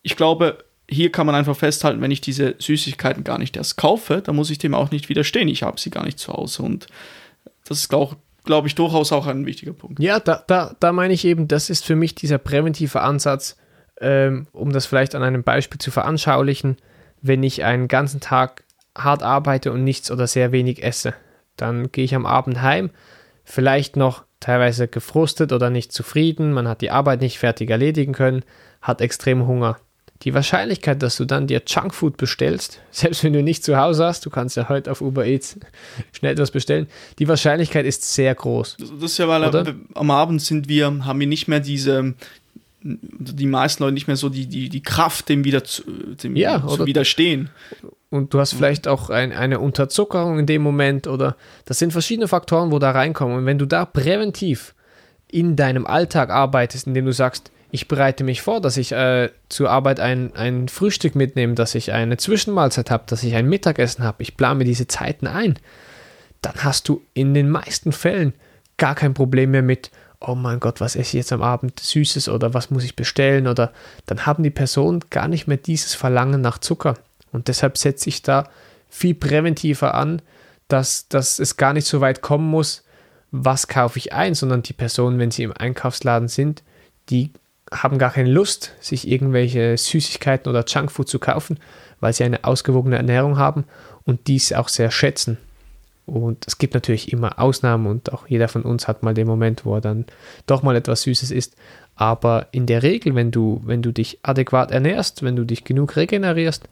ich glaube, hier kann man einfach festhalten, wenn ich diese Süßigkeiten gar nicht erst kaufe, dann muss ich dem auch nicht widerstehen. Ich habe sie gar nicht zu Hause. Und das ist, glaube glaub ich, durchaus auch ein wichtiger Punkt. Ja, da, da, da meine ich eben, das ist für mich dieser präventive Ansatz, ähm, um das vielleicht an einem Beispiel zu veranschaulichen. Wenn ich einen ganzen Tag hart arbeite und nichts oder sehr wenig esse, dann gehe ich am Abend heim, vielleicht noch teilweise gefrustet oder nicht zufrieden, man hat die Arbeit nicht fertig erledigen können, hat extrem Hunger die Wahrscheinlichkeit, dass du dann dir Junkfood bestellst, [laughs] selbst wenn du nicht zu Hause hast, du kannst ja heute auf Uber Eats schnell etwas bestellen, die Wahrscheinlichkeit ist sehr groß. Das ist ja, weil Oder? am Abend sind wir, haben wir nicht mehr diese, die meisten Leute nicht mehr so die, die, die Kraft, dem wieder zu, dem ja, zu widerstehen. Und du hast vielleicht auch ein, eine Unterzuckerung in dem Moment oder das sind verschiedene Faktoren, wo da reinkommen. Und wenn du da präventiv in deinem Alltag arbeitest, indem du sagst, ich bereite mich vor, dass ich äh, zur Arbeit ein, ein Frühstück mitnehme, dass ich eine Zwischenmahlzeit habe, dass ich ein Mittagessen habe, ich plane diese Zeiten ein, dann hast du in den meisten Fällen gar kein Problem mehr mit, oh mein Gott, was esse ich jetzt am Abend Süßes oder was muss ich bestellen oder dann haben die Personen gar nicht mehr dieses Verlangen nach Zucker. Und deshalb setze ich da viel präventiver an, dass, dass es gar nicht so weit kommen muss, was kaufe ich ein, sondern die Personen, wenn sie im Einkaufsladen sind, die haben gar keine Lust, sich irgendwelche Süßigkeiten oder Junkfood zu kaufen, weil sie eine ausgewogene Ernährung haben und dies auch sehr schätzen. Und es gibt natürlich immer Ausnahmen und auch jeder von uns hat mal den Moment, wo er dann doch mal etwas Süßes isst. Aber in der Regel, wenn du, wenn du dich adäquat ernährst, wenn du dich genug regenerierst,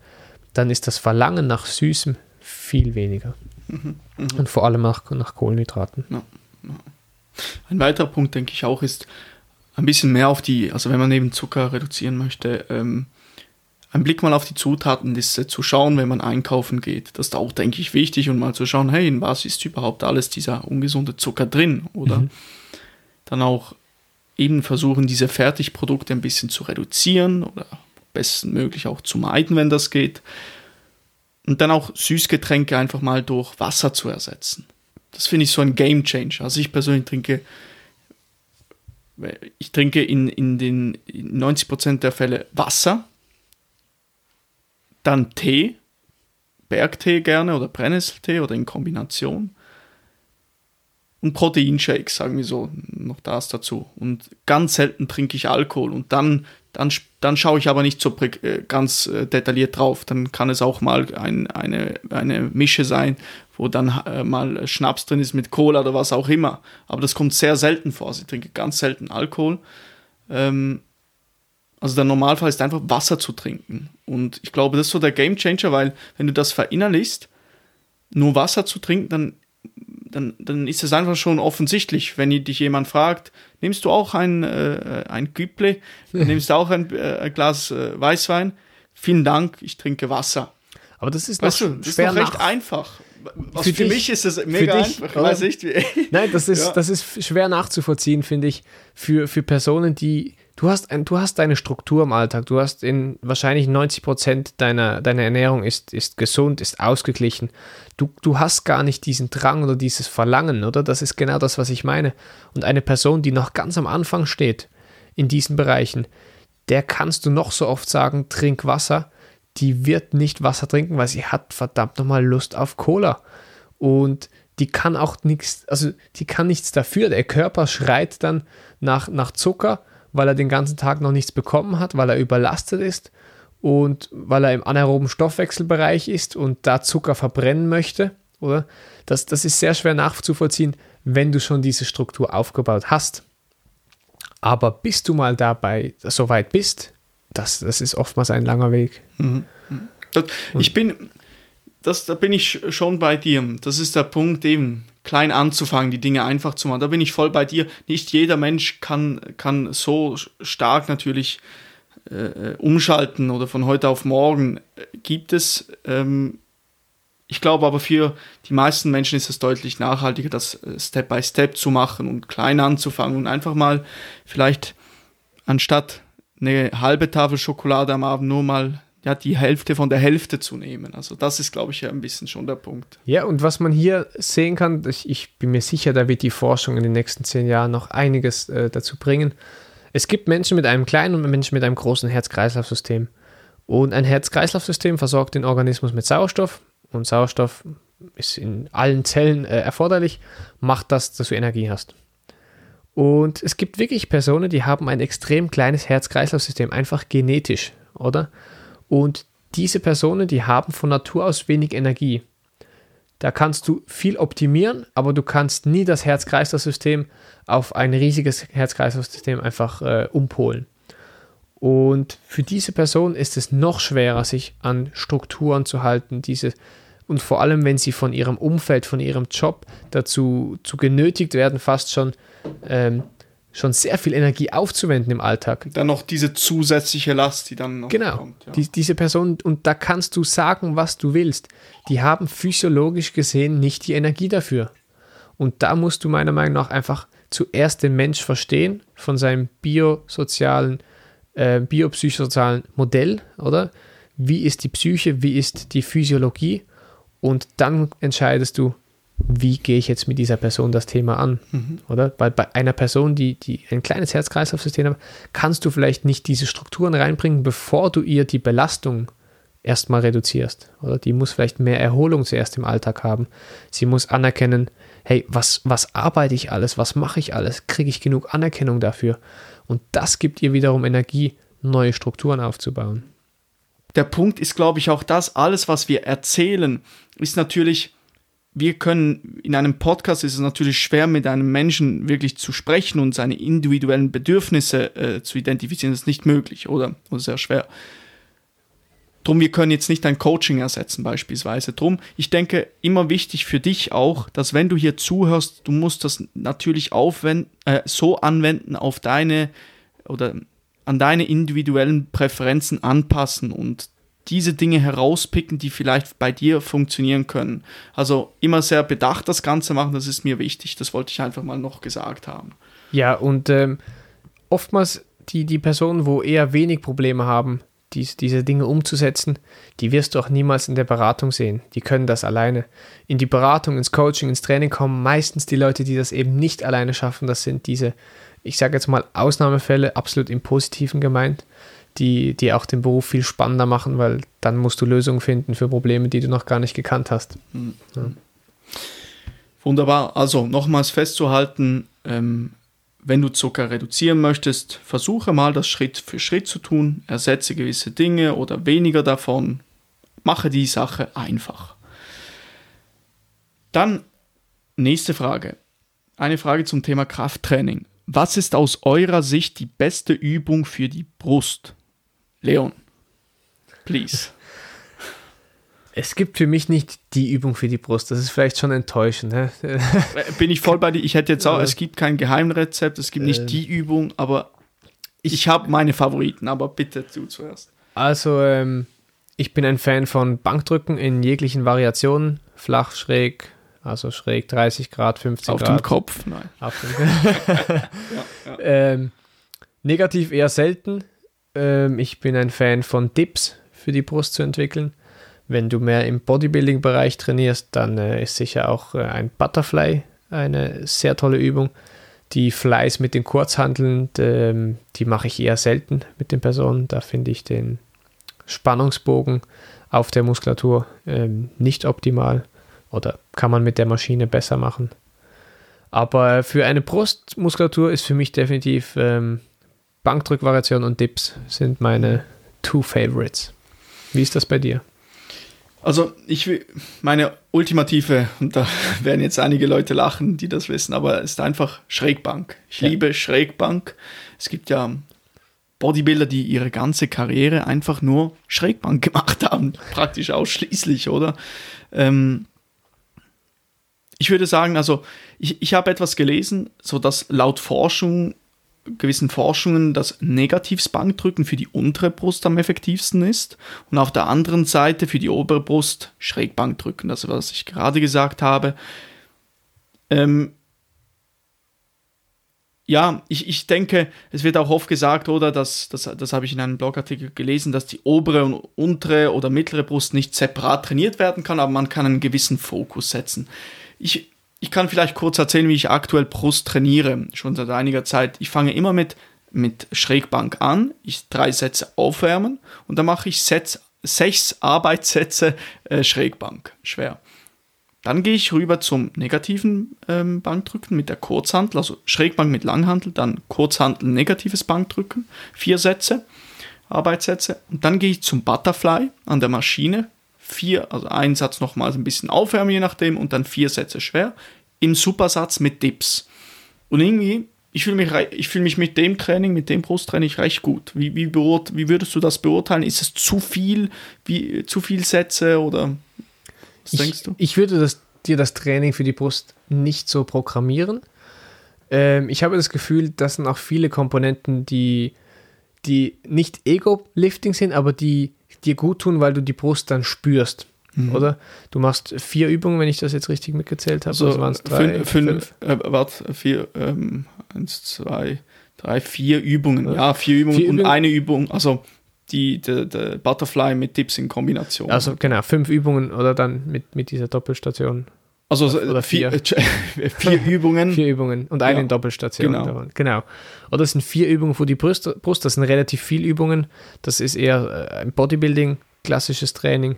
dann ist das Verlangen nach Süßem viel weniger. Mhm, mh. Und vor allem nach, nach Kohlenhydraten. Ja, ja. Ein weiterer Punkt, denke ich auch, ist, ein bisschen mehr auf die, also wenn man eben Zucker reduzieren möchte, ähm, ein Blick mal auf die Zutatenliste zu schauen, wenn man einkaufen geht. Das ist auch, denke ich, wichtig und mal zu schauen, hey, in was ist überhaupt alles dieser ungesunde Zucker drin, oder? Mhm. Dann auch eben versuchen, diese Fertigprodukte ein bisschen zu reduzieren oder bestmöglich auch zu meiden, wenn das geht. Und dann auch Süßgetränke einfach mal durch Wasser zu ersetzen. Das finde ich so ein Game Changer. Also ich persönlich trinke ich trinke in, in den 90% der Fälle Wasser, dann Tee, Bergtee gerne oder Brennnesseltee oder in Kombination und Proteinshakes, sagen wir so, noch das dazu. Und ganz selten trinke ich Alkohol und dann, dann, dann schaue ich aber nicht so äh, ganz äh, detailliert drauf. Dann kann es auch mal ein, eine, eine Mische sein, wo dann äh, mal Schnaps drin ist mit Cola oder was auch immer. Aber das kommt sehr selten vor. Sie trinke ganz selten Alkohol. Ähm, also der Normalfall ist einfach Wasser zu trinken. Und ich glaube, das ist so der Game Changer, weil wenn du das verinnerlichst, nur Wasser zu trinken, dann dann, dann ist es einfach schon offensichtlich, wenn dich jemand fragt, nimmst du auch ein, äh, ein Güble, [laughs] nimmst du auch ein, äh, ein Glas äh, Weißwein? Vielen Dank, ich trinke Wasser. Aber das ist weißt noch du, das ist doch recht einfach. Was für, für dich, mich ist es mega dich, einfach. Weiß wie. Nein, das [laughs] ist, ja. das ist schwer nachzuvollziehen, finde ich, für, für Personen, die du hast, ein, du hast deine Struktur im Alltag. Du hast in wahrscheinlich 90 Prozent deiner, deiner Ernährung ist, ist gesund, ist ausgeglichen. Du, du hast gar nicht diesen Drang oder dieses Verlangen, oder? Das ist genau das, was ich meine. Und eine Person, die noch ganz am Anfang steht in diesen Bereichen, der kannst du noch so oft sagen, trink Wasser. Die wird nicht Wasser trinken, weil sie hat verdammt nochmal Lust auf Cola. Und die kann auch nichts, also die kann nichts dafür. Der Körper schreit dann nach, nach Zucker weil er den ganzen Tag noch nichts bekommen hat, weil er überlastet ist und weil er im anaeroben Stoffwechselbereich ist und da Zucker verbrennen möchte, oder? Das, das ist sehr schwer nachzuvollziehen, wenn du schon diese Struktur aufgebaut hast. Aber bis du mal dabei so weit bist, das, das ist oftmals ein langer Weg. Mhm. Das, ich bin, das, da bin ich schon bei dir. Das ist der Punkt eben klein anzufangen, die Dinge einfach zu machen. Da bin ich voll bei dir. Nicht jeder Mensch kann, kann so stark natürlich äh, umschalten oder von heute auf morgen gibt es. Ähm, ich glaube aber für die meisten Menschen ist es deutlich nachhaltiger, das äh, Step by Step zu machen und klein anzufangen und einfach mal vielleicht anstatt eine halbe Tafel Schokolade am Abend nur mal ja, die Hälfte von der Hälfte zu nehmen. Also das ist, glaube ich, ein bisschen schon der Punkt. Ja, und was man hier sehen kann, ich, ich bin mir sicher, da wird die Forschung in den nächsten zehn Jahren noch einiges äh, dazu bringen. Es gibt Menschen mit einem kleinen und Menschen mit einem großen Herz-Kreislauf-System. Und ein Herz-Kreislauf-System versorgt den Organismus mit Sauerstoff und Sauerstoff ist in allen Zellen äh, erforderlich, macht das, dass du Energie hast. Und es gibt wirklich Personen, die haben ein extrem kleines Herz-Kreislauf-System, einfach genetisch, oder? Und diese Personen, die haben von Natur aus wenig Energie. Da kannst du viel optimieren, aber du kannst nie das Herz-Kreislauf-System auf ein riesiges Herz-Kreislauf-System einfach äh, umpolen. Und für diese Person ist es noch schwerer, sich an Strukturen zu halten, diese und vor allem, wenn sie von ihrem Umfeld, von ihrem Job dazu zu genötigt werden, fast schon, ähm, schon sehr viel Energie aufzuwenden im Alltag. Dann noch diese zusätzliche Last, die dann noch genau, kommt. Ja. Die, diese Person, und da kannst du sagen, was du willst, die haben physiologisch gesehen nicht die Energie dafür. Und da musst du meiner Meinung nach einfach zuerst den Mensch verstehen von seinem biosozialen, äh, biopsychosozialen Modell, oder? Wie ist die Psyche, wie ist die Physiologie? Und dann entscheidest du, wie gehe ich jetzt mit dieser Person das Thema an, mhm. oder? Weil bei einer Person, die, die ein kleines Herz-Kreislauf-System hat, kannst du vielleicht nicht diese Strukturen reinbringen, bevor du ihr die Belastung erstmal reduzierst, oder? Die muss vielleicht mehr Erholung zuerst im Alltag haben. Sie muss anerkennen, hey, was, was arbeite ich alles, was mache ich alles, kriege ich genug Anerkennung dafür? Und das gibt ihr wiederum Energie, neue Strukturen aufzubauen der Punkt ist, glaube ich, auch das, alles, was wir erzählen, ist natürlich, wir können in einem Podcast ist es natürlich schwer, mit einem Menschen wirklich zu sprechen und seine individuellen Bedürfnisse äh, zu identifizieren. Das ist nicht möglich, oder? Oder sehr schwer. Drum, wir können jetzt nicht ein Coaching ersetzen, beispielsweise. Drum, ich denke, immer wichtig für dich auch, dass wenn du hier zuhörst, du musst das natürlich aufwenden, äh, so anwenden auf deine oder an deine individuellen Präferenzen anpassen und diese Dinge herauspicken, die vielleicht bei dir funktionieren können. Also immer sehr bedacht das Ganze machen, das ist mir wichtig. Das wollte ich einfach mal noch gesagt haben. Ja, und ähm, oftmals die, die Personen, wo eher wenig Probleme haben, dies, diese Dinge umzusetzen, die wirst du auch niemals in der Beratung sehen. Die können das alleine. In die Beratung, ins Coaching, ins Training kommen meistens die Leute, die das eben nicht alleine schaffen. Das sind diese ich sage jetzt mal Ausnahmefälle, absolut im Positiven gemeint, die, die auch den Beruf viel spannender machen, weil dann musst du Lösungen finden für Probleme, die du noch gar nicht gekannt hast. Mhm. Ja. Wunderbar. Also nochmals festzuhalten, ähm, wenn du Zucker reduzieren möchtest, versuche mal das Schritt für Schritt zu tun, ersetze gewisse Dinge oder weniger davon, mache die Sache einfach. Dann nächste Frage. Eine Frage zum Thema Krafttraining. Was ist aus eurer Sicht die beste Übung für die Brust? Leon, please. [laughs] Es gibt für mich nicht die Übung für die Brust. Das ist vielleicht schon enttäuschend. Ne? Bin ich voll bei dir. Ich hätte jetzt auch, es gibt kein Geheimrezept, es gibt nicht äh, die Übung, aber ich, ich habe meine Favoriten, aber bitte du zuerst. Also, ähm, ich bin ein Fan von Bankdrücken in jeglichen Variationen. Flach, schräg, also schräg 30 Grad, 15 Auf Grad. Auf dem Kopf, nein. Auf dem [laughs] ja, ja. Ähm, negativ eher selten. Ähm, ich bin ein Fan von Dips für die Brust zu entwickeln. Wenn du mehr im Bodybuilding-Bereich trainierst, dann äh, ist sicher auch äh, ein Butterfly eine sehr tolle Übung. Die Flies mit den Kurzhanteln, ähm, die mache ich eher selten mit den Personen. Da finde ich den Spannungsbogen auf der Muskulatur ähm, nicht optimal. Oder kann man mit der Maschine besser machen. Aber für eine Brustmuskulatur ist für mich definitiv ähm, Bankdrückvariation und Dips sind meine two Favorites. Wie ist das bei dir? Also ich meine ultimative, und da [laughs] werden jetzt einige Leute lachen, die das wissen, aber es ist einfach Schrägbank. Ich ja. liebe Schrägbank. Es gibt ja Bodybuilder, die ihre ganze Karriere einfach nur Schrägbank [laughs] gemacht haben, praktisch ausschließlich, oder? Ähm, ich würde sagen, also ich, ich habe etwas gelesen, so dass laut Forschung, gewissen Forschungen, das Negativsbankdrücken für die untere Brust am effektivsten ist und auf der anderen Seite für die obere Brust Schrägbankdrücken, also was ich gerade gesagt habe. Ähm, ja, ich, ich denke, es wird auch oft gesagt, oder, dass, das, das habe ich in einem Blogartikel gelesen, dass die obere und untere oder mittlere Brust nicht separat trainiert werden kann, aber man kann einen gewissen Fokus setzen. Ich, ich kann vielleicht kurz erzählen, wie ich aktuell Brust trainiere, schon seit einiger Zeit. Ich fange immer mit mit Schrägbank an, ich drei Sätze aufwärmen. Und dann mache ich Sätze, sechs Arbeitssätze äh, Schrägbank, schwer. Dann gehe ich rüber zum negativen ähm, Bankdrücken mit der Kurzhantel, also Schrägbank mit Langhantel, dann Kurzhantel, negatives Bankdrücken, vier Sätze, Arbeitssätze. Und dann gehe ich zum Butterfly an der Maschine, vier, also einen Satz nochmals ein bisschen aufwärmen, je nachdem, und dann vier Sätze schwer, im Supersatz mit Dips. Und irgendwie, ich fühle mich, fühl mich mit dem Training, mit dem Brusttraining recht gut. Wie, wie, wie würdest du das beurteilen? Ist es zu viel, wie, zu viel Sätze oder was ich, denkst du? Ich würde das, dir das Training für die Brust nicht so programmieren. Ähm, ich habe das Gefühl, das sind auch viele Komponenten, die, die nicht Ego-Lifting sind, aber die dir gut tun, weil du die Brust dann spürst. Mhm. Oder? Du machst vier Übungen, wenn ich das jetzt richtig mitgezählt habe. Also, also waren es drei, fünf, fünf, äh, warte, vier, ähm, eins, zwei, drei, vier Übungen. Ja, ja vier Übungen vier und Übungen. eine Übung. Also die, die, die Butterfly mit Dips in Kombination. Also genau, fünf Übungen oder dann mit, mit dieser Doppelstation. Also oder vier, vier, vier [laughs] Übungen. vier Übungen und eine ja, Doppelstation. Genau. genau. Oder es sind vier Übungen für die Brust, Brust, das sind relativ viele Übungen. Das ist eher äh, ein Bodybuilding, klassisches Training.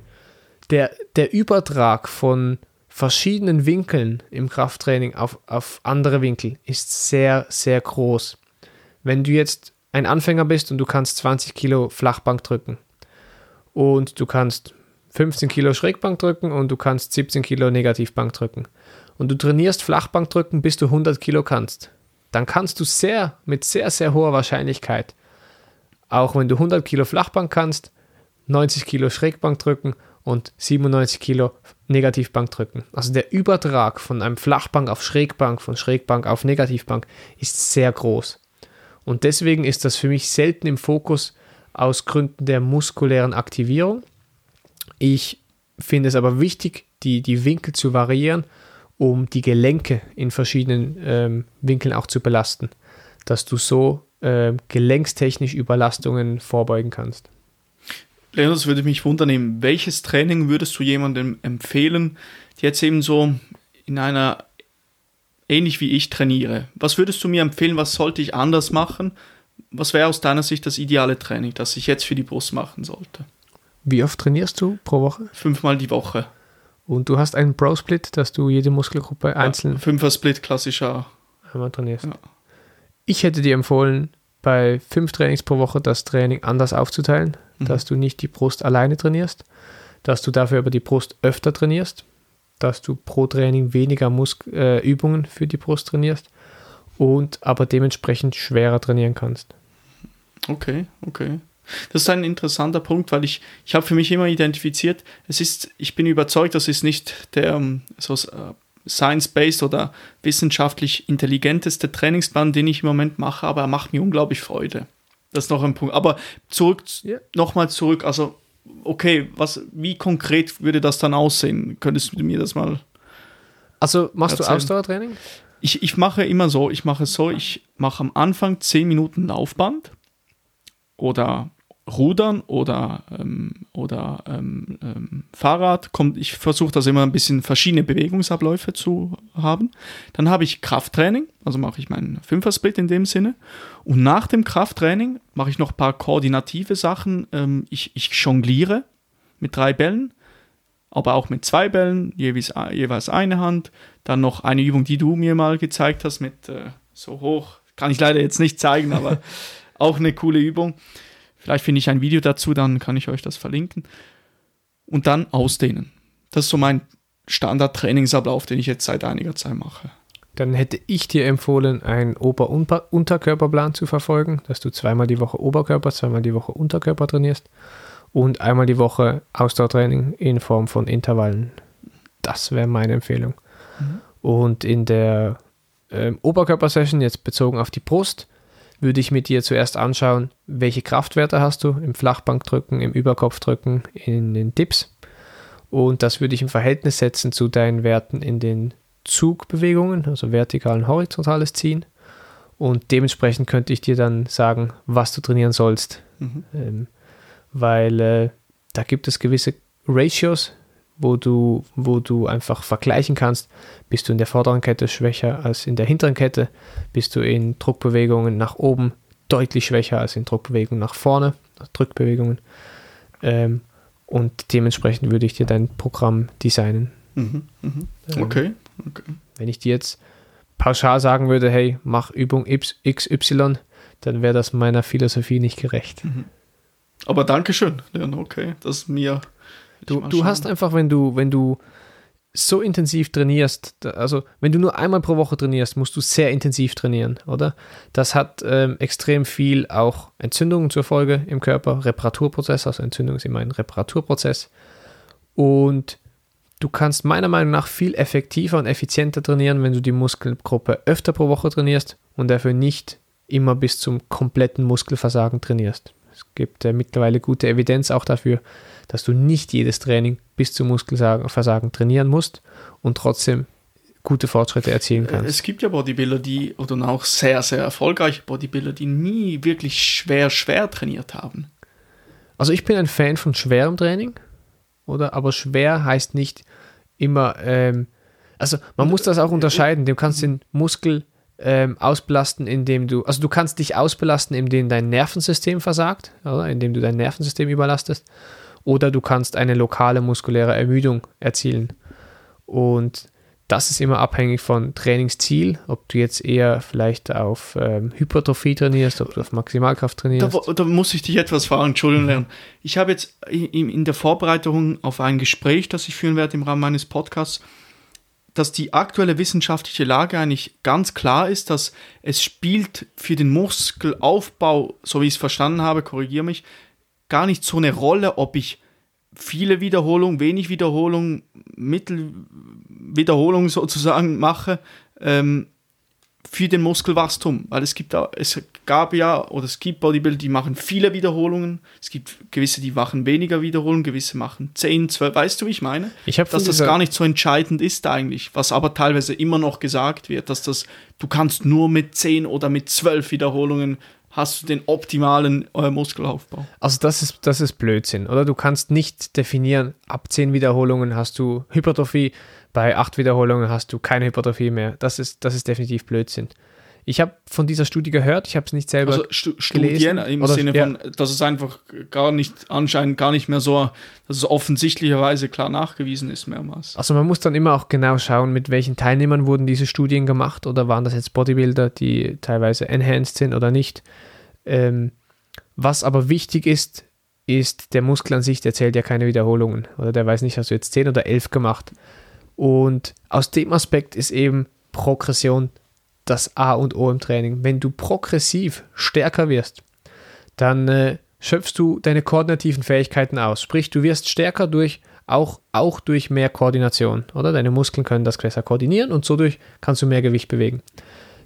Der, der Übertrag von verschiedenen Winkeln im Krafttraining auf, auf andere Winkel ist sehr, sehr groß. Wenn du jetzt ein Anfänger bist und du kannst 20 Kilo Flachbank drücken und du kannst 15 Kilo Schrägbank drücken und du kannst 17 Kilo Negativbank drücken und du trainierst Flachbank drücken, bis du 100 Kilo kannst, dann kannst du sehr, mit sehr, sehr hoher Wahrscheinlichkeit, auch wenn du 100 Kilo Flachbank kannst, 90 Kilo Schrägbank drücken und 97 Kilo Negativbank drücken. Also der Übertrag von einem Flachbank auf Schrägbank, von Schrägbank auf Negativbank ist sehr groß. Und deswegen ist das für mich selten im Fokus aus Gründen der muskulären Aktivierung. Ich finde es aber wichtig, die, die Winkel zu variieren, um die Gelenke in verschiedenen ähm, Winkeln auch zu belasten, dass du so ähm, gelenkstechnisch Überlastungen vorbeugen kannst. Leonard, würde mich wundern, welches Training würdest du jemandem empfehlen, der jetzt eben so in einer ähnlich wie ich trainiere. Was würdest du mir empfehlen, was sollte ich anders machen? Was wäre aus deiner Sicht das ideale Training, das ich jetzt für die Brust machen sollte? Wie oft trainierst du pro Woche? Fünfmal die Woche. Und du hast einen Pro-Split, dass du jede Muskelgruppe einzeln. Ja, Fünfer-Split, klassischer. Einmal trainierst. Ja. Ich hätte dir empfohlen, bei fünf Trainings pro Woche das Training anders aufzuteilen, mhm. dass du nicht die Brust alleine trainierst, dass du dafür aber die Brust öfter trainierst dass du pro Training weniger Mus äh, Übungen für die Brust trainierst und aber dementsprechend schwerer trainieren kannst. Okay, okay. Das ist ein interessanter Punkt, weil ich, ich habe für mich immer identifiziert, es ist, ich bin überzeugt, das ist nicht der ähm, so uh, science-based oder wissenschaftlich intelligenteste Trainingsplan, den ich im Moment mache, aber er macht mir unglaublich Freude. Das ist noch ein Punkt. Aber zurück, yeah. nochmal zurück, also okay, was, wie konkret würde das dann aussehen? Könntest du mir das mal. Also machst erzählen? du Ausdauertraining? Ich, ich mache immer so, ich mache so, ich mache am Anfang 10 Minuten Laufband oder Rudern oder, ähm, oder ähm, ähm, Fahrrad. Kommt, ich versuche das immer ein bisschen verschiedene Bewegungsabläufe zu haben. Dann habe ich Krafttraining, also mache ich meinen Fünfer-Split in dem Sinne. Und nach dem Krafttraining mache ich noch ein paar koordinative Sachen. Ähm, ich, ich jongliere mit drei Bällen, aber auch mit zwei Bällen, jeweils, jeweils eine Hand. Dann noch eine Übung, die du mir mal gezeigt hast, mit äh, so hoch. Kann ich leider jetzt nicht zeigen, aber [laughs] auch eine coole Übung. Vielleicht finde ich ein Video dazu, dann kann ich euch das verlinken. Und dann ausdehnen. Das ist so mein Standard-Trainingsablauf, den ich jetzt seit einiger Zeit mache. Dann hätte ich dir empfohlen, einen Ober-Unterkörperplan zu verfolgen, dass du zweimal die Woche Oberkörper, zweimal die Woche Unterkörper trainierst und einmal die Woche Ausdauertraining in Form von Intervallen. Das wäre meine Empfehlung. Mhm. Und in der ähm, Oberkörpersession, jetzt bezogen auf die Brust, würde ich mit dir zuerst anschauen, welche Kraftwerte hast du im Flachbankdrücken, im Überkopfdrücken, in den Dips. Und das würde ich im Verhältnis setzen zu deinen Werten in den Zugbewegungen, also vertikal und horizontales Ziehen. Und dementsprechend könnte ich dir dann sagen, was du trainieren sollst. Mhm. Ähm, weil äh, da gibt es gewisse Ratios, wo du, wo du einfach vergleichen kannst, bist du in der vorderen Kette schwächer als in der hinteren Kette, bist du in Druckbewegungen nach oben deutlich schwächer als in Druckbewegungen nach vorne, Drückbewegungen. Ähm, und dementsprechend würde ich dir dein Programm designen. Mhm, mhm. Okay. okay. Wenn ich dir jetzt pauschal sagen würde, hey, mach Übung XY, dann wäre das meiner Philosophie nicht gerecht. Mhm. Aber Dankeschön, Leon, okay, das ist mir. Du, du hast einfach, wenn du, wenn du so intensiv trainierst, also wenn du nur einmal pro Woche trainierst, musst du sehr intensiv trainieren, oder? Das hat ähm, extrem viel auch Entzündungen zur Folge im Körper, Reparaturprozess, also Entzündung ist immer ein Reparaturprozess. Und du kannst meiner Meinung nach viel effektiver und effizienter trainieren, wenn du die Muskelgruppe öfter pro Woche trainierst und dafür nicht immer bis zum kompletten Muskelversagen trainierst. Es gibt äh, mittlerweile gute Evidenz auch dafür, dass du nicht jedes Training bis zum Muskelversagen trainieren musst und trotzdem gute Fortschritte erzielen kannst. Es gibt ja Bodybuilder, die, oder auch sehr, sehr erfolgreiche Bodybuilder, die nie wirklich schwer, schwer trainiert haben. Also ich bin ein Fan von schwerem Training, oder? Aber schwer heißt nicht immer, ähm, also man muss das auch unterscheiden. Du kannst den Muskel ähm, ausbelasten, indem du, also du kannst dich ausbelasten, indem dein Nervensystem versagt, oder? indem du dein Nervensystem überlastest oder du kannst eine lokale muskuläre Ermüdung erzielen. Und das ist immer abhängig von Trainingsziel, ob du jetzt eher vielleicht auf ähm, Hypertrophie trainierst, ob du auf Maximalkraft trainierst. Da, da muss ich dich etwas fragen, Entschuldigung, [laughs] Leon. Ich habe jetzt in, in der Vorbereitung auf ein Gespräch, das ich führen werde im Rahmen meines Podcasts, dass die aktuelle wissenschaftliche Lage eigentlich ganz klar ist, dass es spielt für den Muskelaufbau, so wie ich es verstanden habe, korrigiere mich, gar nicht so eine Rolle, ob ich viele Wiederholungen, wenig Wiederholungen, Mittelwiederholungen sozusagen mache ähm, für den Muskelwachstum. Weil es gibt da, es gab ja, oder es gibt Bodybuilder, die machen viele Wiederholungen, es gibt gewisse, die machen weniger Wiederholungen, gewisse machen 10, 12, weißt du, wie ich meine? Ich dass das gar nicht so entscheidend ist eigentlich, was aber teilweise immer noch gesagt wird, dass das, du kannst nur mit 10 oder mit 12 Wiederholungen hast du den optimalen äh, Muskelaufbau. Also das ist, das ist Blödsinn, oder? Du kannst nicht definieren, ab 10 Wiederholungen hast du Hypertrophie, bei 8 Wiederholungen hast du keine Hypertrophie mehr. Das ist, das ist definitiv Blödsinn. Ich habe von dieser Studie gehört, ich habe es nicht selber also stu Studien im oder, Sinne von, ja. dass es einfach gar nicht, anscheinend gar nicht mehr so, dass es offensichtlicherweise klar nachgewiesen ist mehrmals. Also man muss dann immer auch genau schauen, mit welchen Teilnehmern wurden diese Studien gemacht oder waren das jetzt Bodybuilder, die teilweise enhanced sind oder nicht. Ähm, was aber wichtig ist, ist, der Muskel an sich, der zählt ja keine Wiederholungen oder der weiß nicht, hast du jetzt 10 oder 11 gemacht. Und aus dem Aspekt ist eben Progression das A und O im Training. Wenn du progressiv stärker wirst, dann äh, schöpfst du deine koordinativen Fähigkeiten aus. Sprich, du wirst stärker durch auch, auch durch mehr Koordination, oder? Deine Muskeln können das besser koordinieren und so durch kannst du mehr Gewicht bewegen.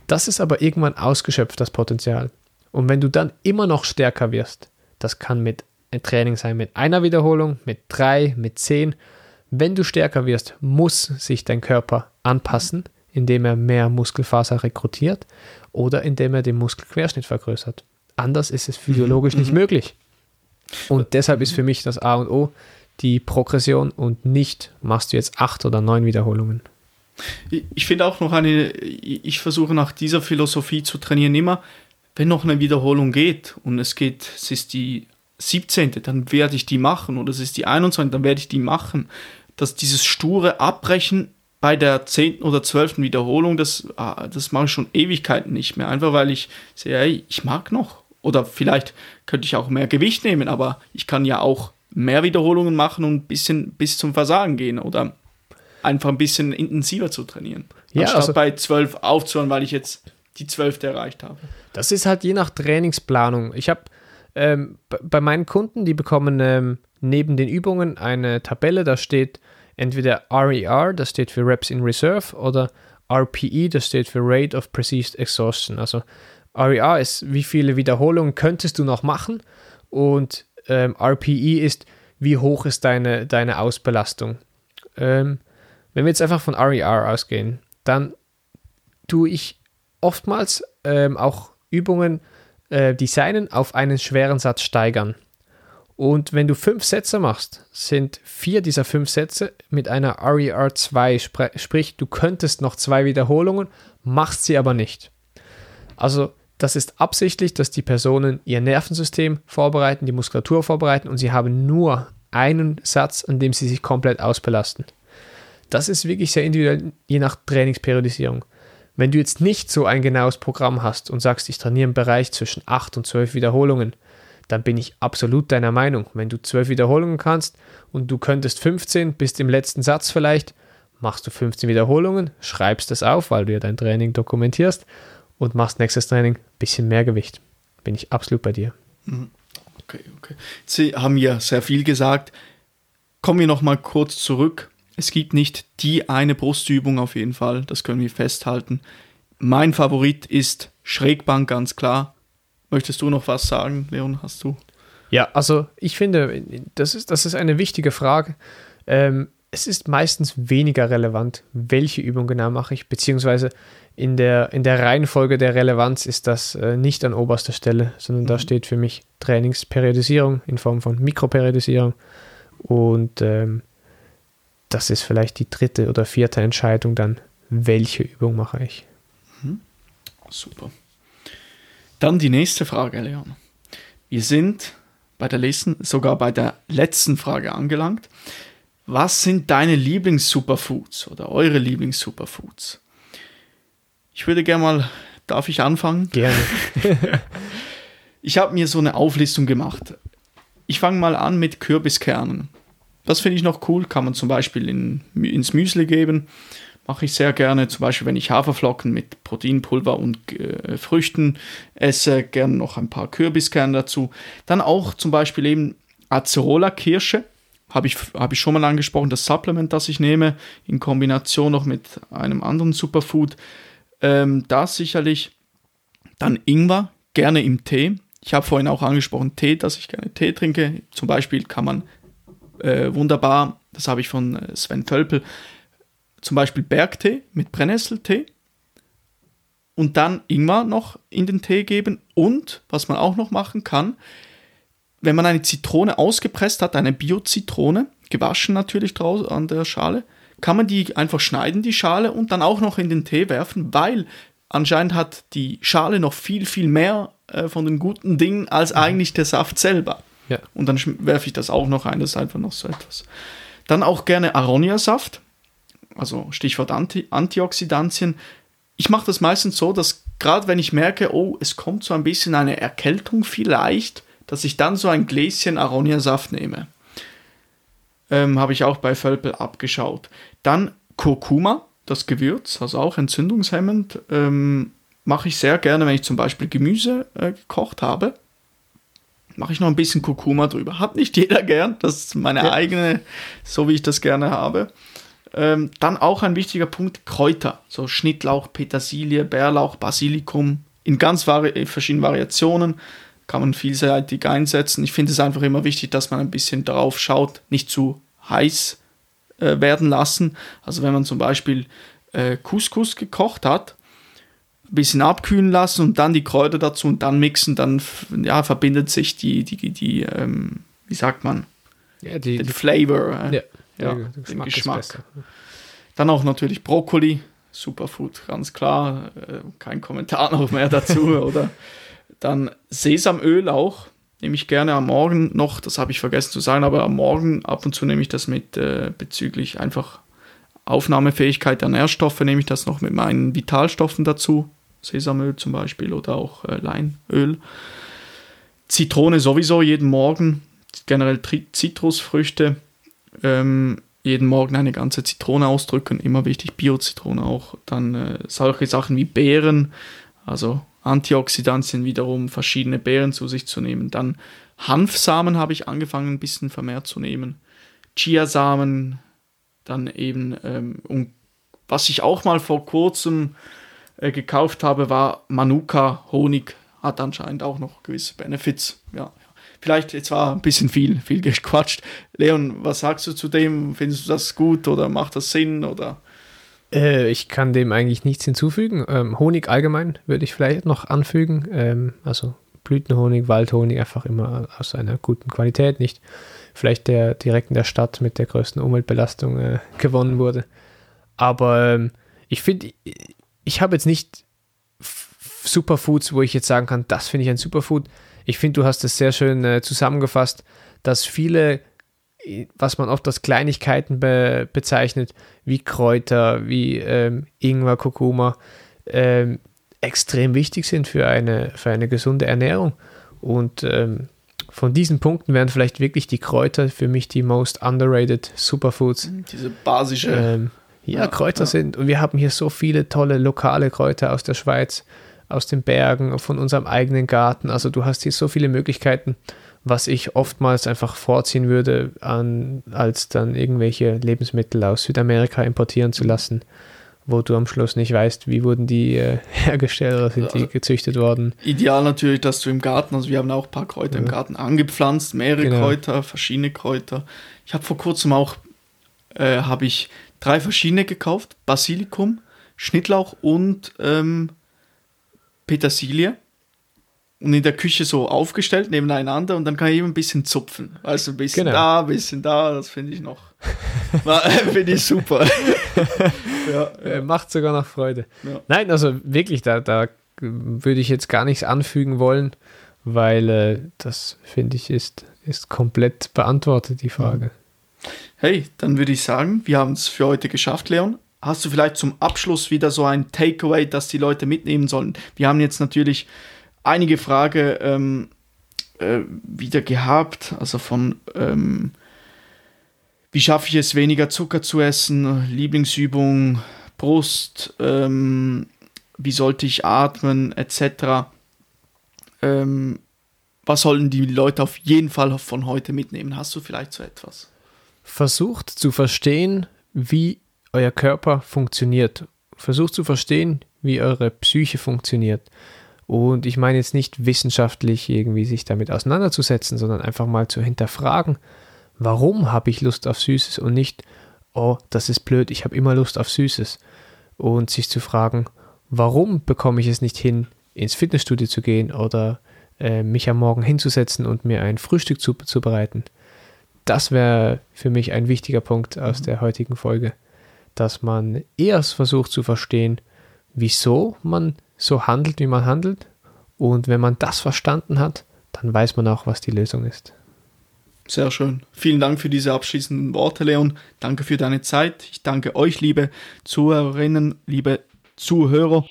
Das ist aber irgendwann ausgeschöpft, das Potenzial. Und wenn du dann immer noch stärker wirst, das kann mit ein Training sein mit einer Wiederholung, mit drei, mit zehn. Wenn du stärker wirst, muss sich dein Körper anpassen indem er mehr Muskelfaser rekrutiert oder indem er den Muskelquerschnitt vergrößert. Anders ist es physiologisch mhm. nicht möglich. Und deshalb ist für mich das A und O die Progression und nicht machst du jetzt acht oder neun Wiederholungen. Ich finde auch noch eine, ich versuche nach dieser Philosophie zu trainieren immer, wenn noch eine Wiederholung geht und es geht, es ist die 17., dann werde ich die machen oder es ist die 21., dann werde ich die machen. Dass dieses sture Abbrechen bei der zehnten oder zwölften Wiederholung, das, ah, das mache ich schon Ewigkeiten nicht mehr. Einfach weil ich sehe, hey, ich mag noch. Oder vielleicht könnte ich auch mehr Gewicht nehmen, aber ich kann ja auch mehr Wiederholungen machen und ein bisschen bis zum Versagen gehen oder einfach ein bisschen intensiver zu trainieren. Ja, Anstatt also, bei zwölf aufzuhören, weil ich jetzt die zwölfte erreicht habe. Das ist halt je nach Trainingsplanung. Ich habe ähm, bei meinen Kunden, die bekommen ähm, neben den Übungen eine Tabelle, da steht entweder RER, e das steht für Reps in Reserve, oder RPE, das steht für Rate of Perceived Exhaustion. Also RER e ist, wie viele Wiederholungen könntest du noch machen und ähm, RPE ist, wie hoch ist deine, deine Ausbelastung. Ähm, wenn wir jetzt einfach von RER e ausgehen, dann tue ich oftmals ähm, auch Übungen äh, designen auf einen schweren Satz steigern. Und wenn du fünf Sätze machst, sind vier dieser fünf Sätze mit einer RER 2, sprich, du könntest noch zwei Wiederholungen, machst sie aber nicht. Also das ist absichtlich, dass die Personen ihr Nervensystem vorbereiten, die Muskulatur vorbereiten und sie haben nur einen Satz, an dem sie sich komplett ausbelasten. Das ist wirklich sehr individuell, je nach Trainingsperiodisierung. Wenn du jetzt nicht so ein genaues Programm hast und sagst, ich trainiere im Bereich zwischen 8 und 12 Wiederholungen, dann bin ich absolut deiner Meinung. Wenn du 12 Wiederholungen kannst und du könntest 15, bist im letzten Satz vielleicht, machst du 15 Wiederholungen, schreibst das auf, weil du ja dein Training dokumentierst und machst nächstes Training ein bisschen mehr Gewicht. Bin ich absolut bei dir. Mhm. Okay, okay. Sie haben ja sehr viel gesagt. Kommen wir noch mal kurz zurück. Es gibt nicht die eine Brustübung auf jeden Fall, das können wir festhalten. Mein Favorit ist Schrägbank, ganz klar. Möchtest du noch was sagen, Leon? Hast du? Ja, also ich finde, das ist, das ist eine wichtige Frage. Ähm, es ist meistens weniger relevant, welche Übung genau mache ich, beziehungsweise in der, in der Reihenfolge der Relevanz ist das äh, nicht an oberster Stelle, sondern mhm. da steht für mich Trainingsperiodisierung in Form von Mikroperiodisierung und ähm, das ist vielleicht die dritte oder vierte Entscheidung dann, welche Übung mache ich. Mhm. Super. Dann die nächste Frage, Leon. Wir sind bei der letzten, sogar bei der letzten Frage angelangt. Was sind deine Lieblings-Superfoods oder eure Lieblings-Superfoods? Ich würde gerne mal, darf ich anfangen? Gerne. [laughs] ich habe mir so eine Auflistung gemacht. Ich fange mal an mit Kürbiskernen. Das finde ich noch cool, kann man zum Beispiel in, ins Müsli geben mache ich sehr gerne, zum Beispiel wenn ich Haferflocken mit Proteinpulver und äh, Früchten esse, gerne noch ein paar Kürbiskerne dazu. Dann auch zum Beispiel eben Acerola-Kirsche, habe ich, hab ich schon mal angesprochen, das Supplement, das ich nehme, in Kombination noch mit einem anderen Superfood. Ähm, das sicherlich. Dann Ingwer, gerne im Tee. Ich habe vorhin auch angesprochen, Tee, dass ich gerne Tee trinke. Zum Beispiel kann man äh, wunderbar, das habe ich von äh, Sven Tölpel, zum Beispiel Bergtee mit Brennnesseltee und dann Ingwer noch in den Tee geben und was man auch noch machen kann, wenn man eine Zitrone ausgepresst hat, eine Bio-Zitrone, gewaschen natürlich draus an der Schale, kann man die einfach schneiden, die Schale, und dann auch noch in den Tee werfen, weil anscheinend hat die Schale noch viel, viel mehr äh, von den guten Dingen als mhm. eigentlich der Saft selber. Ja. Und dann werfe ich das auch noch ein, das ist einfach noch so etwas. Dann auch gerne Aronia-Saft also Stichwort Anti Antioxidantien. Ich mache das meistens so, dass gerade wenn ich merke, oh, es kommt so ein bisschen eine Erkältung vielleicht, dass ich dann so ein Gläschen Aronia-Saft nehme. Ähm, Habe ich auch bei Völpel abgeschaut. Dann Kurkuma, das Gewürz, also auch entzündungshemmend, ähm, mache ich sehr gerne, wenn ich zum Beispiel Gemüse äh, gekocht habe. Mache ich noch ein bisschen Kurkuma drüber. Hat nicht jeder gern, das ist meine ja. eigene, so wie ich das gerne habe. Ähm, dann auch ein wichtiger Punkt, Kräuter, so Schnittlauch, Petersilie, Bärlauch, Basilikum, in ganz vari verschiedenen Variationen kann man vielseitig einsetzen. Ich finde es einfach immer wichtig, dass man ein bisschen darauf schaut, nicht zu heiß äh, werden lassen. Also wenn man zum Beispiel äh, Couscous gekocht hat, ein bisschen abkühlen lassen und dann die Kräuter dazu und dann mixen, dann ja, verbindet sich die, die, die ähm, wie sagt man, ja, die, den Flavor. Äh, ja ja, der Geschmack. Geschmack. Dann auch natürlich Brokkoli, Superfood, ganz klar. Äh, kein Kommentar [laughs] noch mehr dazu. oder dann Sesamöl auch. Nehme ich gerne am Morgen noch, das habe ich vergessen zu sagen, aber am Morgen ab und zu nehme ich das mit äh, bezüglich einfach Aufnahmefähigkeit der Nährstoffe, nehme ich das noch mit meinen Vitalstoffen dazu. Sesamöl zum Beispiel oder auch äh, Leinöl. Zitrone sowieso jeden Morgen. Generell Zitrusfrüchte ähm, jeden Morgen eine ganze Zitrone ausdrücken, immer wichtig, Bio-Zitrone auch. Dann äh, solche Sachen wie Beeren, also Antioxidantien wiederum, verschiedene Beeren zu sich zu nehmen. Dann Hanfsamen habe ich angefangen ein bisschen vermehrt zu nehmen. Chiasamen, dann eben, ähm, und was ich auch mal vor kurzem äh, gekauft habe, war Manuka Honig, hat anscheinend auch noch gewisse Benefits. Ja, Vielleicht jetzt war ein bisschen viel, viel gequatscht. Leon, was sagst du zu dem? Findest du das gut oder macht das Sinn oder? Äh, ich kann dem eigentlich nichts hinzufügen. Ähm, Honig allgemein würde ich vielleicht noch anfügen. Ähm, also Blütenhonig, Waldhonig, einfach immer aus einer guten Qualität, nicht vielleicht der direkt in der Stadt mit der größten Umweltbelastung äh, gewonnen wurde. Aber ähm, ich finde, ich habe jetzt nicht Superfoods, wo ich jetzt sagen kann, das finde ich ein Superfood. Ich finde, du hast es sehr schön äh, zusammengefasst, dass viele, was man oft als Kleinigkeiten be bezeichnet, wie Kräuter, wie ähm, Ingwer, Kurkuma, ähm, extrem wichtig sind für eine, für eine gesunde Ernährung. Und ähm, von diesen Punkten wären vielleicht wirklich die Kräuter für mich die most underrated Superfoods. Diese basische. Ähm, ja, ja, Kräuter ja. sind. Und wir haben hier so viele tolle lokale Kräuter aus der Schweiz, aus den Bergen, von unserem eigenen Garten. Also du hast hier so viele Möglichkeiten, was ich oftmals einfach vorziehen würde, an, als dann irgendwelche Lebensmittel aus Südamerika importieren zu lassen wo du am Schluss nicht weißt, wie wurden die äh, [laughs] hergestellt oder sind die gezüchtet worden. Ideal natürlich, dass du im Garten, also wir haben auch ein paar Kräuter ja. im Garten angepflanzt, mehrere genau. Kräuter, verschiedene Kräuter. Ich habe vor kurzem auch, äh, habe ich drei verschiedene gekauft, Basilikum, Schnittlauch und ähm, Petersilie und in der Küche so aufgestellt nebeneinander und dann kann ich eben ein bisschen zupfen. Also ein bisschen genau. da, ein bisschen da, das finde ich noch. [laughs] [laughs] finde ich super. [laughs] ja, ja. Macht sogar noch Freude. Ja. Nein, also wirklich, da, da würde ich jetzt gar nichts anfügen wollen, weil äh, das finde ich ist, ist komplett beantwortet, die Frage. Hey, dann würde ich sagen, wir haben es für heute geschafft, Leon. Hast du vielleicht zum Abschluss wieder so ein Takeaway, das die Leute mitnehmen sollen? Wir haben jetzt natürlich einige Fragen ähm, äh, wieder gehabt, also von ähm, wie schaffe ich es, weniger Zucker zu essen, Lieblingsübung, Brust, ähm, wie sollte ich atmen, etc. Ähm, was sollen die Leute auf jeden Fall von heute mitnehmen? Hast du vielleicht so etwas? Versucht zu verstehen, wie euer Körper funktioniert. Versucht zu verstehen, wie eure Psyche funktioniert. Und ich meine jetzt nicht wissenschaftlich irgendwie sich damit auseinanderzusetzen, sondern einfach mal zu hinterfragen, warum habe ich Lust auf Süßes und nicht, oh, das ist blöd, ich habe immer Lust auf Süßes. Und sich zu fragen, warum bekomme ich es nicht hin, ins Fitnessstudio zu gehen oder äh, mich am Morgen hinzusetzen und mir ein Frühstück zu, zu bereiten. Das wäre für mich ein wichtiger Punkt aus der heutigen Folge, dass man erst versucht zu verstehen, wieso man so handelt, wie man handelt. Und wenn man das verstanden hat, dann weiß man auch, was die Lösung ist. Sehr schön. Vielen Dank für diese abschließenden Worte, Leon. Danke für deine Zeit. Ich danke euch, liebe Zuhörerinnen, liebe Zuhörer.